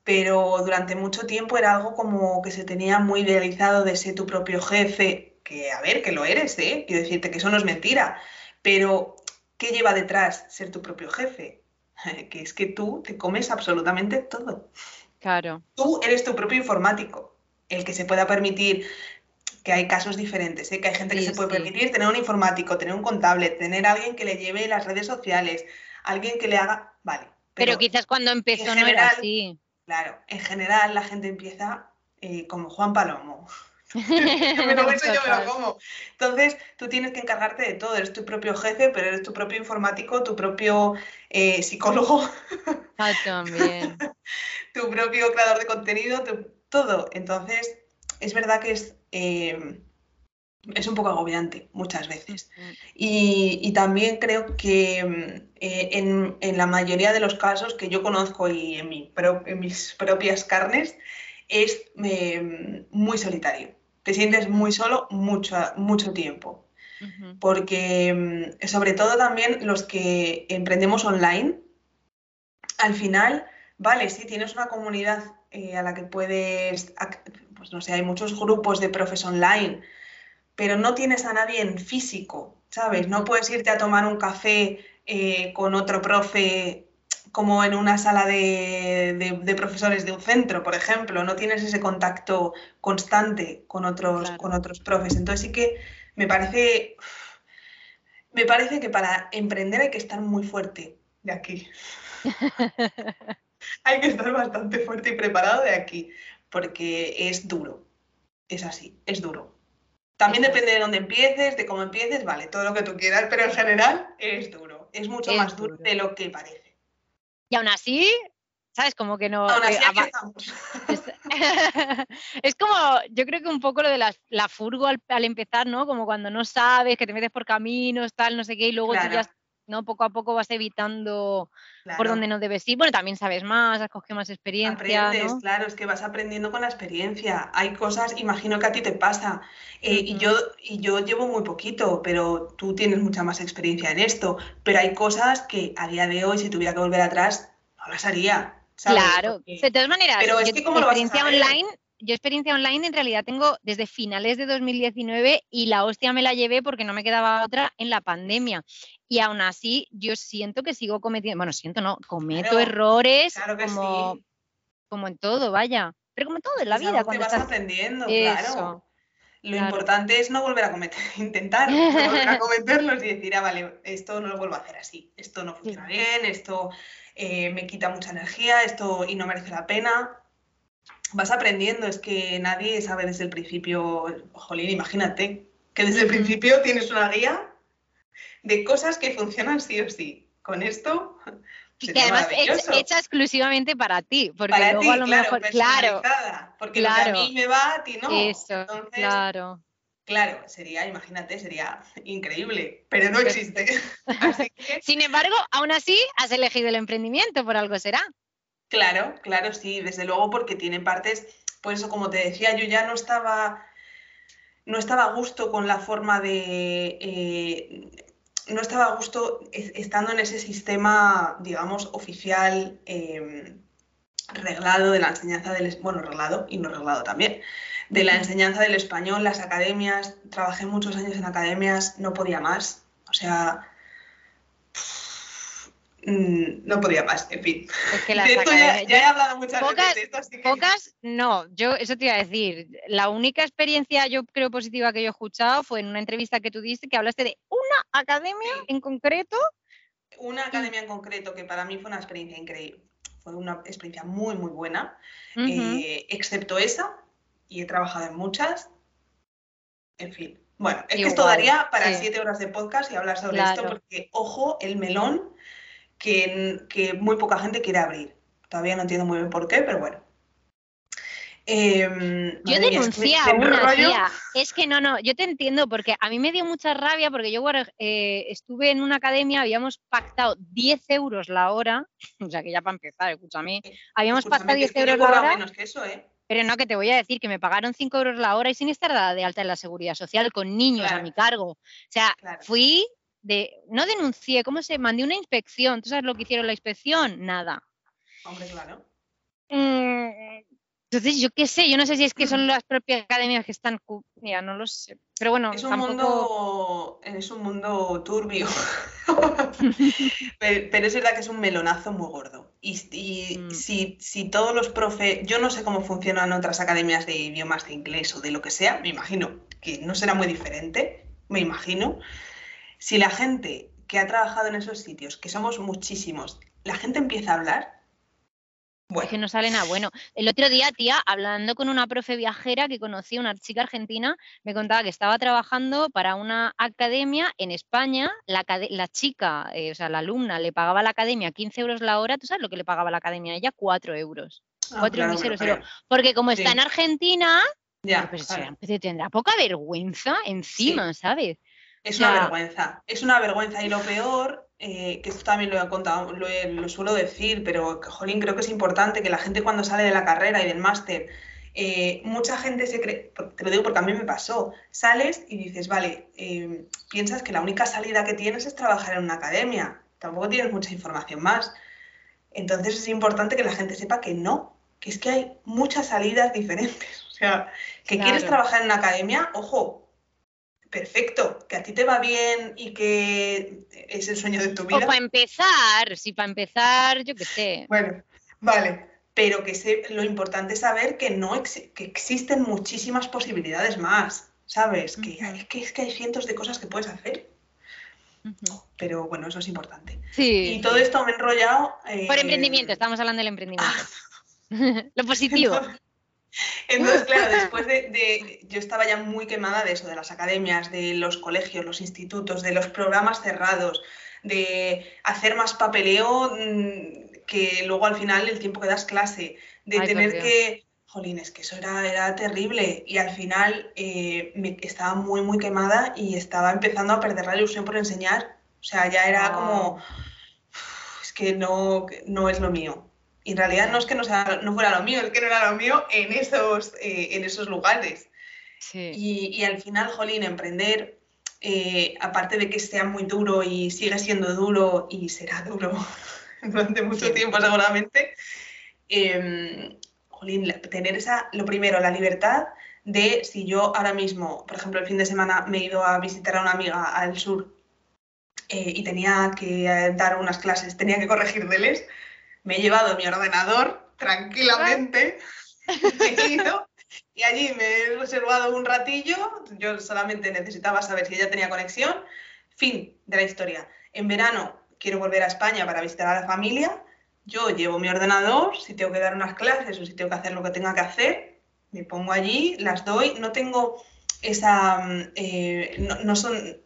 Pero durante mucho tiempo era algo como que se tenía muy idealizado de ser tu propio jefe, que, a ver, que lo eres, ¿eh? Quiero decirte que eso no es mentira, pero ¿qué lleva detrás ser tu propio jefe? que es que tú te comes absolutamente todo. Claro. Tú eres tu propio informático, el que se pueda permitir que hay casos diferentes, ¿eh? que hay gente que se puede permitir tener un informático, tener un contable, tener alguien que le lleve las redes sociales, alguien que le haga, vale. Pero, quizás cuando empezó no era así. Claro, en general la gente empieza eh, como Juan Palomo. me lo yo me lo como. Entonces, tú tienes que encargarte de todo. Eres tu propio jefe, pero eres tu propio informático, tu propio eh, psicólogo. Ah, también. tu propio creador de contenido, todo. Entonces, es verdad que es, eh, es un poco agobiante muchas veces. Mm. Y, también creo que eh, en, la mayoría de los casos que yo conozco y en, mi en mis propias carnes, es muy solitario te sientes muy solo mucho, mucho tiempo. Porque mm, sobre todo también los que emprendemos online, al final, vale, sí, tienes una comunidad eh, a la que puedes, pues no sé, hay muchos grupos de profes online, pero no tienes a nadie en físico, ¿sabes? No puedes irte a tomar un café eh, con otro profe como en una sala de, profesores de un centro, por ejemplo, no tienes ese contacto constante con otros, con otros profes. Entonces sí que me parece, me parece que para emprender hay que estar muy fuerte de aquí. hay que estar bastante fuerte y preparado de aquí, porque es duro. Es así, es duro. También depende de dónde empieces, de cómo empieces, vale, todo lo que tú quieras, pero en general es duro. Es mucho más duro de lo que parece. Y aún así, ¿sabes? Como que no... Aún así es, es, como, yo creo que un poco lo de la, la furgo al, empezar, ¿no? Como cuando no sabes, que te metes por caminos, tal, no sé qué, y luego tú ya ¿no? Poco a poco vas evitando por donde no debes ir. Bueno, también sabes más, has cogido más experiencia. Aprendes, claro, es que vas aprendiendo con la experiencia. Hay cosas, imagino que a ti te pasa. Eh, y, yo, y yo llevo muy poquito, pero tú tienes mucha más experiencia en esto. Pero hay cosas que a día de hoy, si tuviera que volver atrás, no las haría. Claro, de todas maneras, pero es que como experiencia online yo experiencia online en realidad tengo desde finales de 2019 y la hostia me la llevé porque no me quedaba otra en la pandemia. Y aún así, yo siento que sigo cometiendo, bueno, siento no, cometo errores como, como en todo, vaya. Pero como en todo en la vida. cuando vas aprendiendo, claro. Lo importante es no volver a cometer, intentar no volver a cometerlos y decir, ah, vale, esto no lo vuelvo a hacer así, esto no funciona bien, esto eh, me quita mucha energía, esto y no merece la pena. Vas aprendiendo, es que nadie sabe desde el principio, jolín, imagínate que desde el principio tienes una guía de cosas que funcionan sí o sí. Con esto que además hecha, hecha, exclusivamente para ti, porque luego a lo mejor, claro, porque lo que a mí me va, a ti no. Eso, claro. Claro, sería, imagínate, sería increíble, pero no existe. Sin embargo, aún así has elegido el emprendimiento, por algo será. Claro, claro, sí, desde luego porque tiene partes, por eso como te decía, yo ya no estaba, no estaba a gusto con la forma de, eh, no estaba a gusto estando en ese sistema, digamos, oficial, em, reglado de la enseñanza del, bueno, reglado y no reglado también, de la enseñanza del español, las academias, trabajé muchos años en academias, no podía más, o sea, Mm, no podía más, en fin. Es que ya, he hablado muchas veces de esto, así que... Pocas, no, yo eso te iba a decir. La única experiencia, yo creo, positiva que yo he escuchado fue en una entrevista que tú diste que hablaste de una academia en concreto. Una academia en concreto que para mí fue una experiencia increíble. Fue una experiencia muy, muy buena. Eh, excepto esa, y he trabajado en muchas. En fin. Bueno, es que esto daría para siete horas de podcast y hablar sobre esto, porque, ojo, el melón que, muy poca gente quiere abrir. Todavía no entiendo muy bien por qué, pero bueno. Em, yo denuncié a una tía. Es que no, no, yo te entiendo porque a mí me dio mucha rabia porque yo eh, estuve en una academia, habíamos pactado 10 euros la hora, o sea que ya para empezar, escúchame, habíamos pactado 10 euros la hora. Menos que eso, ¿eh? Pero no, que te voy a decir que me pagaron 5 euros la hora y sin estar dada de alta en la seguridad social, con niños a mi cargo. O sea, fui no denuncié, ¿cómo se? Mandé una inspección. ¿Tú sabes lo que hicieron la inspección? Nada. Hombre, claro. Mm, entonces, yo qué sé, yo no sé si es que son las propias academias que están, mira, no lo sé. Pero bueno, es un mundo, es un mundo turbio. pero, es verdad que es un melonazo muy gordo. Y, mm. si, si, todos los profes, yo no sé cómo funcionan otras academias de idiomas de inglés o de lo que sea, me imagino que no será muy diferente, me imagino si la gente que ha trabajado en esos sitios, que somos muchísimos, la gente empieza a hablar, bueno. Es que no sale nada bueno. El otro día, tía, hablando con una profe viajera que conocí, una chica argentina, me contaba que estaba trabajando para una academia en España. La, chica, eh, o sea, la alumna, le pagaba a la academia 15 euros la hora. ¿Tú sabes lo que le pagaba la academia a ella? 4 euros. 4 ah, euros. Porque como está en Argentina, ya, pues, tendrá poca vergüenza encima, ¿sabes? Es una vergüenza, es una vergüenza. Y lo peor, eh, que esto también lo he contado, lo, suelo decir, pero jolín, creo que es importante que la gente cuando sale de la carrera y del máster, eh, mucha gente se cree, te lo digo porque a mí me pasó, sales y dices, vale, eh, piensas que la única salida que tienes es trabajar en una academia, tampoco tienes mucha información más. Entonces es importante que la gente sepa que no, que es que hay muchas salidas diferentes. O sea, que quieres trabajar en una academia, ojo, perfecto, que a ti te va bien y que es el sueño de tu vida. O para empezar, si para empezar, yo qué sé. Bueno, vale, pero que lo importante es saber que, no que existen muchísimas posibilidades más, ¿sabes? que, hay, que, es que hay cientos de cosas que puedes hacer. Pero bueno, eso es importante. Sí, y todo esto me he enrollado. Por eh, emprendimiento, estamos hablando del emprendimiento. lo positivo. Entonces, claro, después de, Yo estaba ya muy quemada de eso, de las academias, de los colegios, los institutos, de los programas cerrados, de hacer más papeleo mm, que luego al final el tiempo que das clase, de tener que... Jolín, es que eso era, era terrible y al final eh, me, estaba muy, muy quemada y estaba empezando a perder la ilusión por enseñar. O sea, ya era como... Es que no, no es lo mío. Y en realidad no es que no, sea, no fuera lo mío, es que no era lo mío en esos, eh, en esos lugares. Y, al final, Jolín, emprender, eh, aparte de que sea muy duro y sigue siendo duro y será duro durante mucho tiempo seguramente, eh, jolín, tener esa, lo primero, la libertad de si yo ahora mismo, por ejemplo, el fin de semana me he ido a visitar a una amiga al sur eh, y tenía que eh, dar unas clases, tenía que corregir deles, me he llevado mi ordenador tranquilamente, he ido y allí me he reservado un ratillo, yo solamente necesitaba saber si ella tenía conexión, fin de la historia. En verano quiero volver a España para visitar a la familia, yo llevo mi ordenador, si tengo que dar unas clases o si tengo que hacer lo que tenga que hacer, me pongo allí, las doy, no tengo esa, mm, eh, no, son,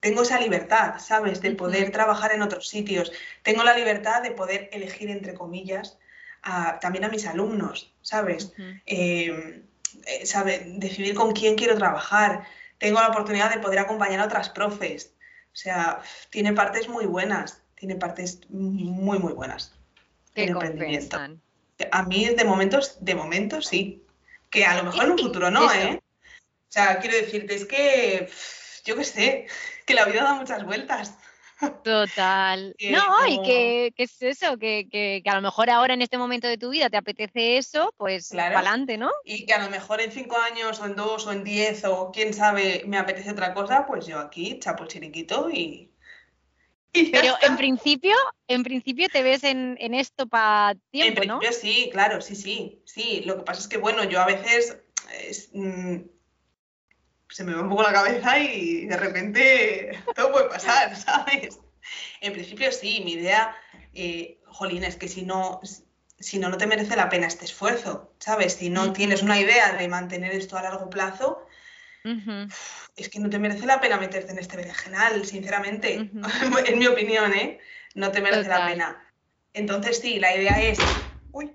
tengo esa libertad, ¿sabes? De poder trabajar en otros sitios, tengo la libertad de poder elegir, entre comillas, también a mis alumnos, ¿sabes? Eh, ¿sabe? Decidir con quién quiero trabajar, tengo la oportunidad de poder acompañar a otras profes, o sea, tiene partes muy buenas, tiene partes muy, muy buenas. Que emprendimiento. A mí de momentos, de momentos sí. Que a lo mejor en un futuro no, ¿eh? O sea, quiero decirte, es que, yo qué sé, que la vida da muchas vueltas. Total. no, y que, es eso, que, a lo mejor ahora en este momento de tu vida te apetece eso, pues para adelante, ¿no? Y que a lo mejor en cinco años, o en dos, o en diez, o quién sabe, me apetece otra cosa, pues yo aquí chapo el chiriquito y. Pero en principio, en principio te ves en, esto para tiempo, en principio, sí, claro, sí, sí. Sí, lo que pasa es que, bueno, yo a veces. Mm, se me va un poco la cabeza y de repente todo puede pasar, ¿sabes? En principio sí, mi idea, eh, jolín, es que si no, si no, no te merece la pena este esfuerzo, ¿sabes? Si no tienes una idea de mantener esto a largo plazo, es que no te merece la pena meterte en este berenjenal, sinceramente, en mi opinión, ¿eh? No te merece la pena. Entonces sí, la idea es... Uy.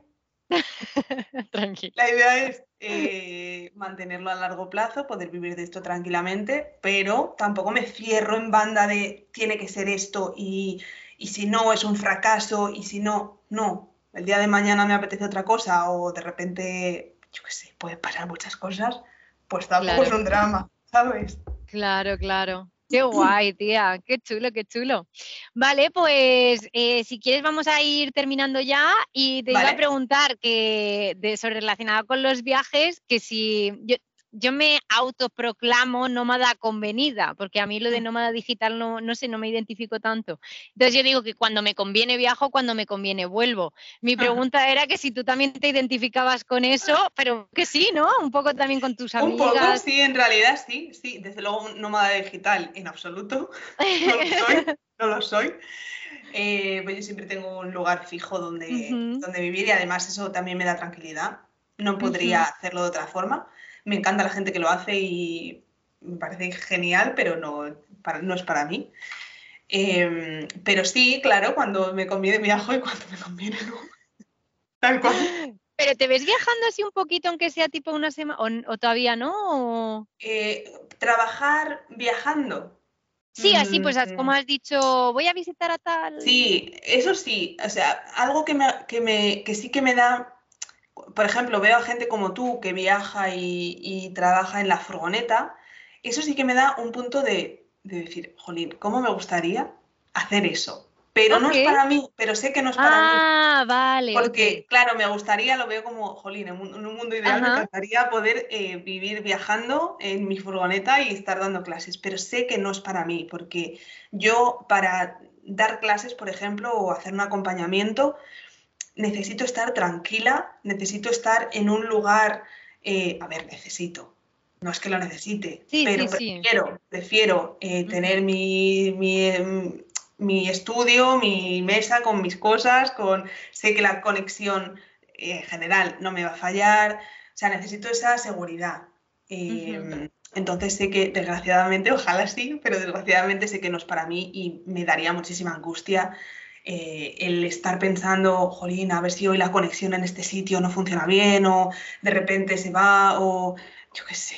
Tranquila. La idea es eh, mantenerlo a largo plazo, poder vivir de esto tranquilamente, pero tampoco me cierro en banda de tiene que ser esto y, si no es un fracaso y si no, no. El día de mañana me apetece otra cosa o de repente, yo qué sé, puede pasar muchas cosas, pues tampoco es un drama, ¿sabes? Claro, claro. Qué guay, tía, qué chulo, qué chulo. Vale, pues eh, si quieres vamos a ir terminando ya y te iba a preguntar que de, sobre relacionado con los viajes, que si yo, yo me autoproclamo nómada convenida, porque a mí lo de nómada digital no, no sé, no me identifico tanto. Entonces yo digo que cuando me conviene viajo, cuando me conviene vuelvo. Mi pregunta era que si tú también te identificabas con eso, pero que sí, ¿no? Un poco también con tus amigas. Un poco, sí, en realidad sí, sí. Desde luego nómada digital en absoluto. No lo soy. No lo soy. Eh, pues yo siempre tengo un lugar fijo donde, donde vivir y además eso también me da tranquilidad. No podría hacerlo de otra forma me encanta la gente que lo hace y me parece genial, pero no, no es para mí. Em, pero sí, claro, cuando me conviene viajo y cuando me conviene no. Tal cual. ¿Pero te ves viajando así un poquito, aunque sea tipo una semana, o, todavía no? Eh, trabajar viajando. Sí, así pues como mm. has dicho, voy a visitar a tal. Sí, eso sí, o sea, algo que, me, que, me, que sí que me da por ejemplo, veo a gente como tú que viaja y, trabaja en la furgoneta, eso sí que me da un punto de, decir, jolín, ¿cómo me gustaría hacer eso? Pero no es para mí, pero sé que no es para mí. Ah, vale. Porque, claro, me gustaría, lo veo como, jolín, en un, mundo ideal me encantaría poder eh, vivir viajando en mi furgoneta y estar dando clases, pero sé que no es para mí, porque yo para dar clases, por ejemplo, o hacer un acompañamiento, necesito estar tranquila, necesito estar en un lugar, eh, a ver, necesito, no es que lo necesite, pero prefiero, prefiero eh, tener mi, em, mi, estudio, mi mesa con mis cosas, con sé que la conexión eh, en general no me va a fallar, o sea, necesito esa seguridad. Em, entonces sé que desgraciadamente, ojalá sí, pero desgraciadamente sé que no es para mí y me daría muchísima angustia eh, el estar pensando, jolín, a ver si hoy la conexión en este sitio no funciona bien o de repente se va o yo qué sé.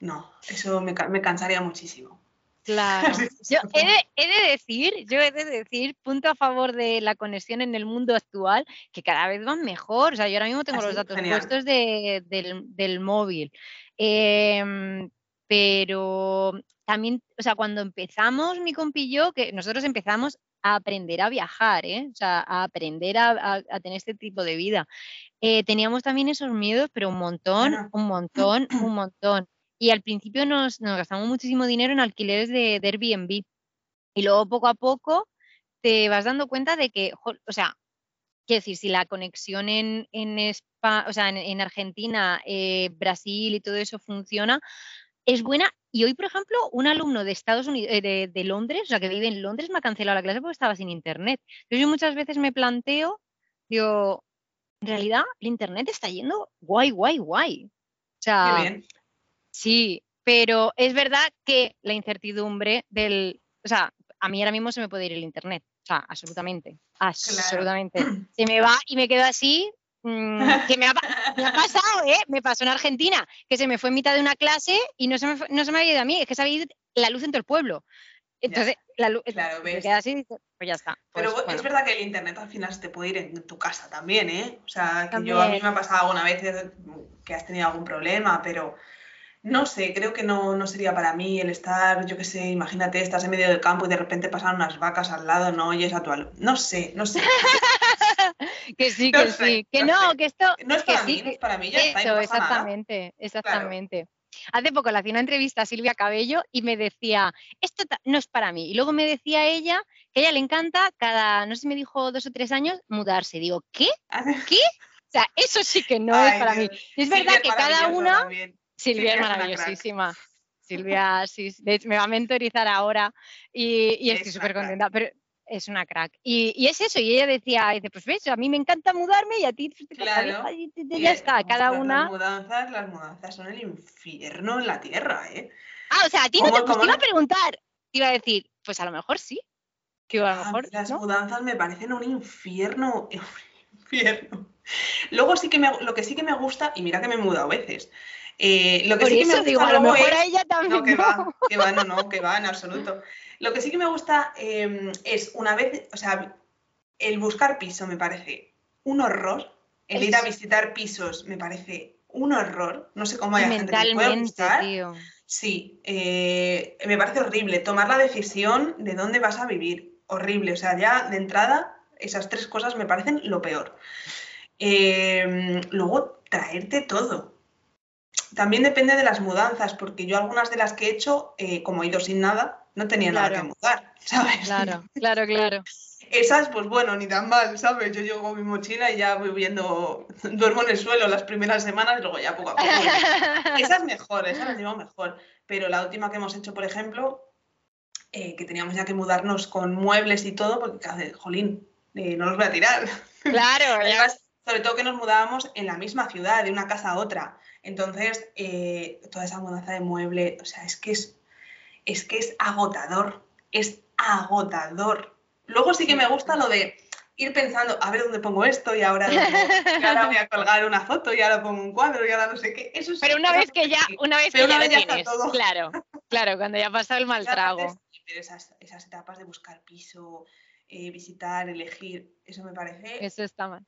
No, eso me, cansaría muchísimo. Claro. Yo he de, decir, yo he de decir, punto a favor de la conexión en el mundo actual, que cada vez van mejor. O sea, yo ahora mismo tengo los datos puestos del, móvil. Em, pero también, o sea, cuando empezamos mi compi y yo, que nosotros empezamos a aprender a viajar, ¿eh? O sea, a aprender a, tener este tipo de vida. Eh, teníamos también esos miedos, pero un montón, un montón, un montón. Y al principio nos, gastamos muchísimo dinero en alquileres de, Airbnb. Y luego poco a poco te vas dando cuenta de que, o sea, quiero decir, si la conexión en, en, o sea, en, Argentina, eh, Brasil y todo eso funciona, es buena. Y hoy, por ejemplo, un alumno de Estados Unidos, eh, de, Londres, o sea, que vive en Londres, me ha cancelado la clase porque estaba sin internet. Entonces yo muchas veces me planteo, digo, en realidad el internet está yendo guay, guay, guay. O sea, sí, pero es verdad que la incertidumbre del, o sea, a mí ahora mismo se me puede ir el internet. O sea, absolutamente, absolutamente. Se me va y me quedo así Mm, que me ha, pasado, ¿eh? Me pasó en Argentina, que se me fue en mitad de una clase y no se me, no se me había ido a mí, es que se había ido la luz en todo el pueblo. Entonces, la luz claro, queda así, pues ya está. Pero pues, es verdad que el internet al final se te puede ir en tu casa también, ¿eh? O sea, que yo a mí me ha pasado alguna vez que has tenido algún problema, pero no sé, creo que no, no sería para mí el estar, yo qué sé, imagínate, estás en medio del campo y de repente pasan unas vacas al lado, no oyes a tu alumno. No sé, no sé. que sí, que sí. Que no, que esto. No es para mí, no es para mí, ya está, exactamente, exactamente. Hace poco le hacía una entrevista a Silvia Cabello y me decía, esto no es para mí. Y luego me decía ella que a ella le encanta cada, no sé si me dijo dos o tres años, mudarse. Digo, ¿qué? ¿Qué? O sea, eso sí que no es para mí. es verdad que cada una. Silvia es maravillosísima. Silvia sí, me va a mentorizar ahora y, estoy súper contenta. Pero es una crack. Y, es eso, y ella decía, dice, pues ves, a mí me encanta mudarme y a ti pues, claro. ya está, cada una. Las mudanzas, las mudanzas son el infierno en la tierra, ¿eh? Ah, o sea, a ti no te, pues iba a preguntar, te iba a decir, pues a lo mejor sí. Que a lo ah, mejor, las mudanzas me parecen un infierno, un infierno. Luego sí que me, lo que sí que me gusta, y mira que me he mudado a veces, eh, lo que sí que me gusta digo, a lo mejor a ella también. No, que va, que va, no, no, que va, en absoluto. Lo que sí que me gusta em, es una vez, o sea, el buscar piso me parece un horror. El ir a visitar pisos me parece un horror. No sé cómo hay gente que puede gustar. Tío. Sí, eh, me parece horrible. Tomar la decisión de dónde vas a vivir. Horrible. O sea, ya de entrada, esas tres cosas me parecen lo peor. Em, luego, traerte todo también depende de las mudanzas, porque yo algunas de las que he hecho, eh, como he ido sin nada, no tenía nada que mudar, ¿sabes? Claro, claro, claro. Esas, pues bueno, ni tan mal, ¿sabes? Yo llevo mi mochila y ya voy viendo, duermo en el suelo las primeras semanas y luego ya poco a poco. esas mejor, esas las llevo mejor. Pero la última que hemos hecho, por ejemplo, eh, que teníamos ya que mudarnos con muebles y todo, porque, jolín, eh, no los voy a tirar. Claro. Además, sobre todo que nos mudábamos en la misma ciudad, de una casa a otra. Entonces, eh, toda esa mudanza de mueble, o sea, es que es, es que es agotador, es agotador. Luego sí que me gusta lo de ir pensando, a ver dónde pongo esto y ahora, ahora voy a colgar una foto y ahora pongo un cuadro y ahora no sé qué. Eso Pero una vez que ya, una vez que ya, lo tienes, claro, claro, cuando ya ha pasado el mal trago. Pero esas, esas etapas de buscar piso, eh, visitar, elegir, eso me parece. Eso está mal.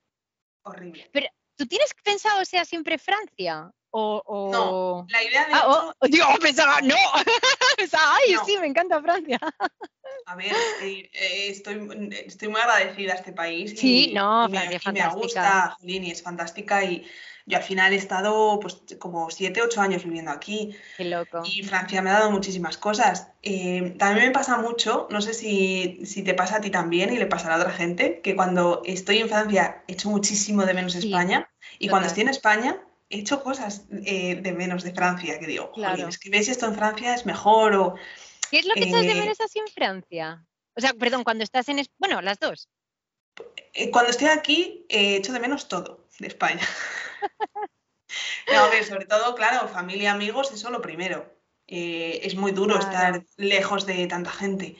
Horrible. Pero, ¿tú tienes pensado sea siempre Francia? O, No, la idea de. Ah, digo, pensaba, no. pensaba, ay, sí, me encanta Francia. a ver, eh, estoy, estoy muy agradecida a este país. Sí, no, Francia, me, me gusta, Jolini, es fantástica y yo al final he estado pues como siete, ocho años viviendo aquí. Qué loco. Y Francia me ha dado muchísimas cosas. Eh, también me pasa mucho, no sé si, si, te pasa a ti también y le pasará a otra gente, que cuando estoy en Francia echo muchísimo de menos España y cuando estoy en España he hecho cosas eh, de menos de Francia, que digo, claro. es que ves esto en Francia es mejor o... ¿Qué es lo que echas de eh, menos así en Francia? O sea, perdón, cuando estás en... Bueno, las dos. Eh, cuando estoy aquí, he hecho de menos todo de España. no, sobre todo, claro, familia, amigos, eso lo primero. es muy duro estar lejos de tanta gente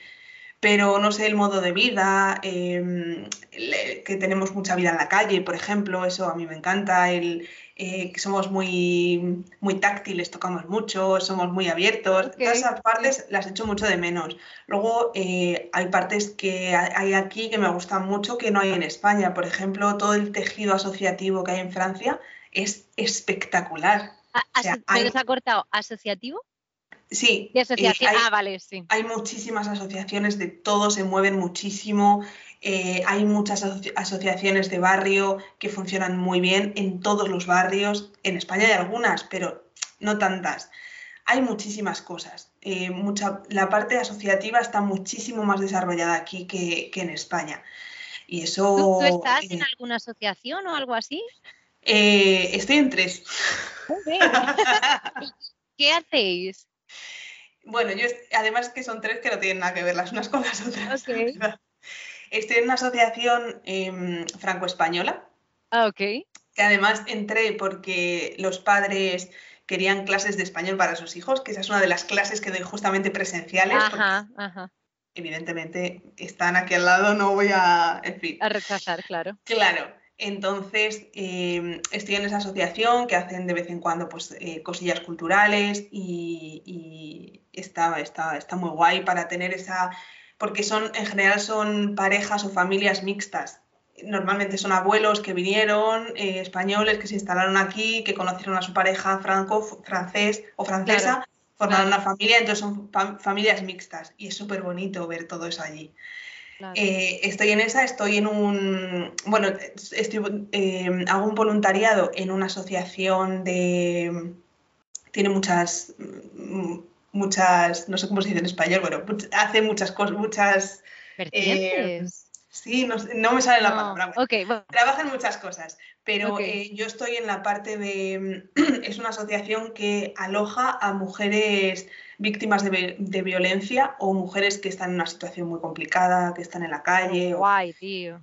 pero no sé, el modo de vida, em, que tenemos mucha vida en la calle, por ejemplo, eso a mí me encanta, el, eh, que somos muy, muy táctiles, tocamos mucho, somos muy abiertos. Todas esas partes las echo mucho de menos. Luego eh, hay partes que hay aquí que me gustan mucho que no hay en España. Por ejemplo, todo el tejido asociativo que hay en Francia es espectacular. ¿Pero se ha cortado asociativo? Sí. De asociación. eh, hay- ah, vale, sí. Hay muchísimas asociaciones de todo, se mueven muchísimo. eh, hay muchas asoci- asociaciones de barrio que funcionan muy bien en todos los barrios. En España hay algunas, pero no tantas. Hay muchísimas cosas. eh, mucha, la parte asociativa está muchísimo más desarrollada aquí que, que en España. Y eso... ¿Tú, tú estás en alguna asociación o algo así? estoy en tres. ¿Qué hacéis? Bueno, yo además que son tres que no tienen nada que ver las unas con las otras. La. Estoy en una asociación em, franco-española, Ah, ok. que además entré porque los padres querían clases de español para sus hijos, que esa es una de las clases que doy justamente presenciales, Ajá, ajá. evidentemente están aquí al lado, no voy a, en fin. A rechazar, claro. Claro, entonces em, estoy en esa asociación que hacen de vez en cuando pues, eh, cosillas culturales y, y está, está, está muy guay para tener esa, porque son, en general son parejas o familias mixtas. Normalmente son abuelos que vinieron, eh, españoles que se instalaron aquí, que conocieron a su pareja franco, francés o francesa, formaron claro. una familia, entonces son fam- familias mixtas y es súper bonito ver todo eso allí. claro. Eh, estoy en esa, estoy en un, bueno, estoy, eh, hago un voluntariado en una asociación de, tiene muchas, mm, muchas, no sé cómo se dice en español, bueno, hace muchas cosas, muchas, Vertientes. sí, no, no me sale la No. palabra. bueno, Trabaja en muchas cosas, pero eh, yo estoy en la parte de, es una asociación que aloja a mujeres víctimas de, de violencia o mujeres que están en una situación muy complicada, que están en la calle. o- guay, tío.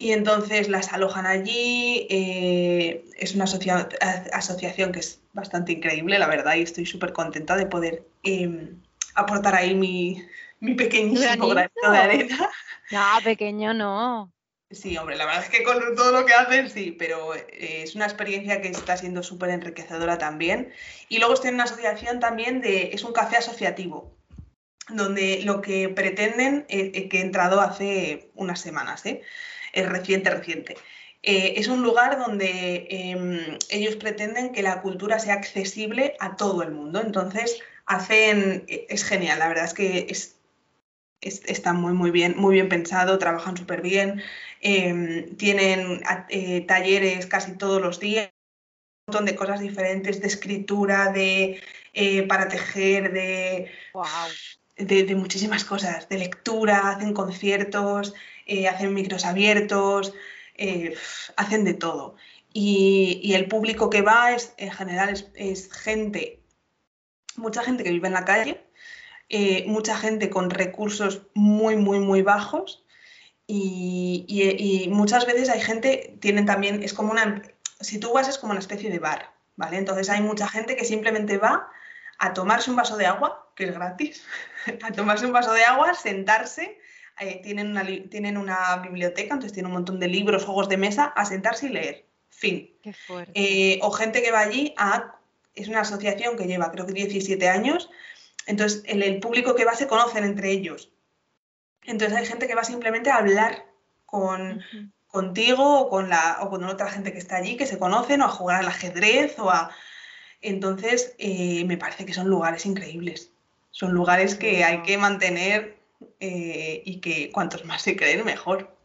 Y entonces las alojan allí. eh, es una asocia- asociación que es bastante increíble, la verdad, y estoy súper contenta de poder eh, aportar ahí mi, mi pequeñísimo Granito. de arena. No, pequeño no. Sí, hombre, la verdad es que con todo lo que hacen, sí, pero eh, es una experiencia que está siendo súper enriquecedora también. Y luego estoy en una asociación también de, es un café asociativo, donde lo que pretenden, eh, eh, que he entrado hace unas semanas, ¿eh? Es reciente, reciente. Eh, es un lugar donde em, ellos pretenden que la cultura sea accesible a todo el mundo. Entonces, hacen, e- es genial, la verdad es que es, es- está muy, muy bien, muy bien pensado, trabajan súper bien. Em, tienen eh, talleres casi todos los días, un montón de cosas diferentes, de escritura, de eh, para tejer, de, Wow. de, de muchísimas cosas, de lectura, hacen conciertos, eh, hacen micros abiertos, eh, hacen de todo. Y, el público que va es, en general, es, gente, mucha gente que vive en la calle, eh, mucha gente con recursos muy, muy, muy bajos. Y, y- y muchas veces hay gente, tienen también, es como una, si tú vas es como una especie de bar, ¿vale? Entonces hay mucha gente que simplemente va a tomarse un vaso de agua, que es gratis, a tomarse un vaso de agua, sentarse, eh, tienen, una, tienen una biblioteca, entonces tienen un montón de libros, juegos de mesa, a sentarse y leer. Fin. Qué fuerte. Eh, o gente que va allí a... Es una asociación que lleva creo que 17 años, entonces el, el público que va se conocen entre ellos. Entonces hay gente que va simplemente a hablar con, contigo o con, la, o con otra gente que está allí, que se conocen, o a jugar al ajedrez, o a... Entonces, eh, me parece que son lugares increíbles. Son lugares que hay que mantener eh, y que cuantos más se creen, mejor.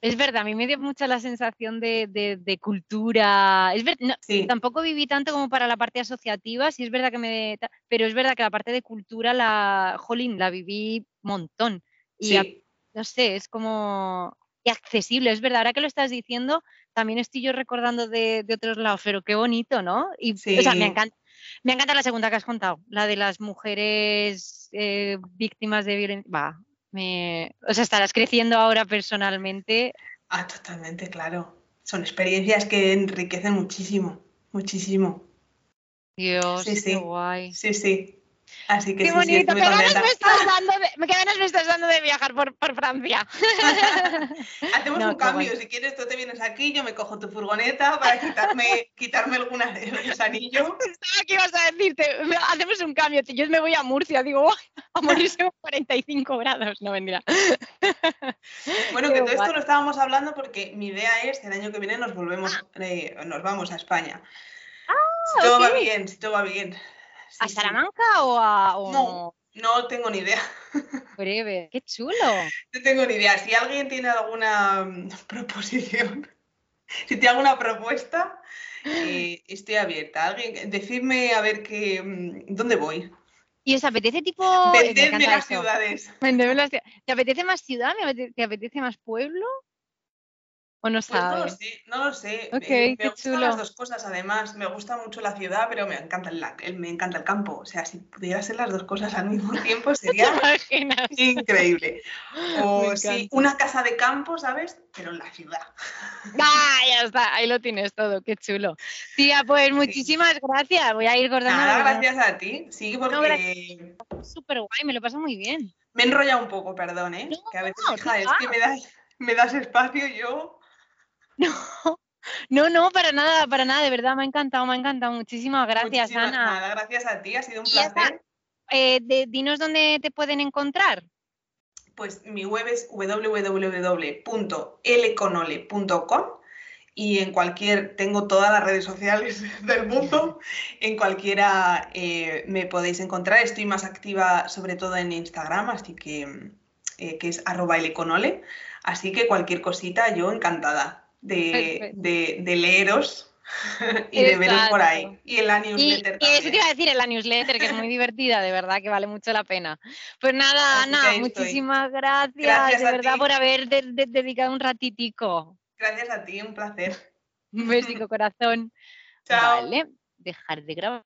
Es verdad, a mí me dio mucha la sensación de, de- de cultura. Es ver- no, Sí, tampoco viví tanto como para la parte asociativa, sí es verdad que me. Pero es verdad que la parte de cultura, la. Jolín, la viví montón. Y a- sí, no sé, es como. Y accesible, es verdad. Ahora que lo estás diciendo, también estoy yo recordando de, de otros lados, pero qué bonito, ¿no? Y, O sea, me Sí. encanta. Me encanta la segunda que has contado, la de las mujeres eh, víctimas de violencia. Va, me... O sea, estarás creciendo ahora personalmente. Ah, totalmente, claro. Son experiencias que enriquecen muchísimo, muchísimo. Dios, Sí, sí. qué guay. Sí, sí. Así que Qué sí, sí, bonito, estoy qué ganas, contenta. me estás dando de, qué ganas me estás dando de viajar por, por Francia. Hacemos No, un cambio, si quieres tú te vienes aquí, yo me cojo tu furgoneta para quitarme, quitarme alguna de gusanillo. Pensaba que ibas a decirte, hacemos un cambio, yo me voy a Murcia, digo, "Buah, a morirse con 45 grados, no vendría. Bueno, Qué que todo esto lo estábamos hablando porque mi idea es el año que viene nos volvemos, eh, nos vamos a España. si todo va Ah, bien, si todo va bien. ¿A sí. Salamanca o a.? o No. No tengo ni idea. Breve. ¡Qué chulo! No tengo ni idea. Si alguien tiene alguna mm, proposición, si tiene alguna propuesta, eh, estoy abierta. Alguien, decidme a ver qué, mm, dónde voy. ¿Y os apetece tipo.? eh, me Vendedme encanta las eso. ciudades. Vendedme las ciudades. ¿Te apetece más ciudad? ¿Me apete- ¿Te apetece más pueblo? ¿O no Pues no lo sé, no lo sé. Eh, me gustan chulo. las dos cosas, además. Me gusta mucho la ciudad, pero me encanta el, el- me encanta el campo. O sea, si pudiera ser las dos cosas al mismo tiempo, ¿Te sería increíble. O sí, una casa de campo, ¿sabes? Pero en la ciudad. ¡Ah, ya está! Ahí lo tienes todo, qué chulo. Tía, pues muchísimas gracias. Voy a ir cortando. Nada, gracias a ti. Sí, porque es súper guay, me lo paso muy bien. me he enrollado un poco, perdón, ¿eh? No, que a veces, no, hija, es que me das, me das espacio yo. No, no, para nada, para nada, de verdad, me ha encantado, me ha encantado. Muchísimas gracias, muchísimas- Ana. Nada, gracias a ti, ha sido un placer. Eh, de- dinos dónde te pueden encontrar. Pues mi web es www.lconole.com y en cualquier, tengo todas las redes sociales del mundo, en cualquiera eh, me podéis encontrar. Estoy más activa sobre todo en Instagram, así que, eh, que es arroba. Así que cualquier cosita, yo encantada de, Perfecto. de- de leeros y de veros por ahí. Y en la Y, newsletter y eso te también. iba a decir en la newsletter, que es muy divertida, de verdad, que vale mucho la pena. Pues nada, Así Ana, estoy. muchísimas gracias, Gracias de verdad, ti. por haber de- de- dedicado un ratitico. Gracias a ti, un placer. Un besico, corazón. Chao. Vale, dejar de grabar.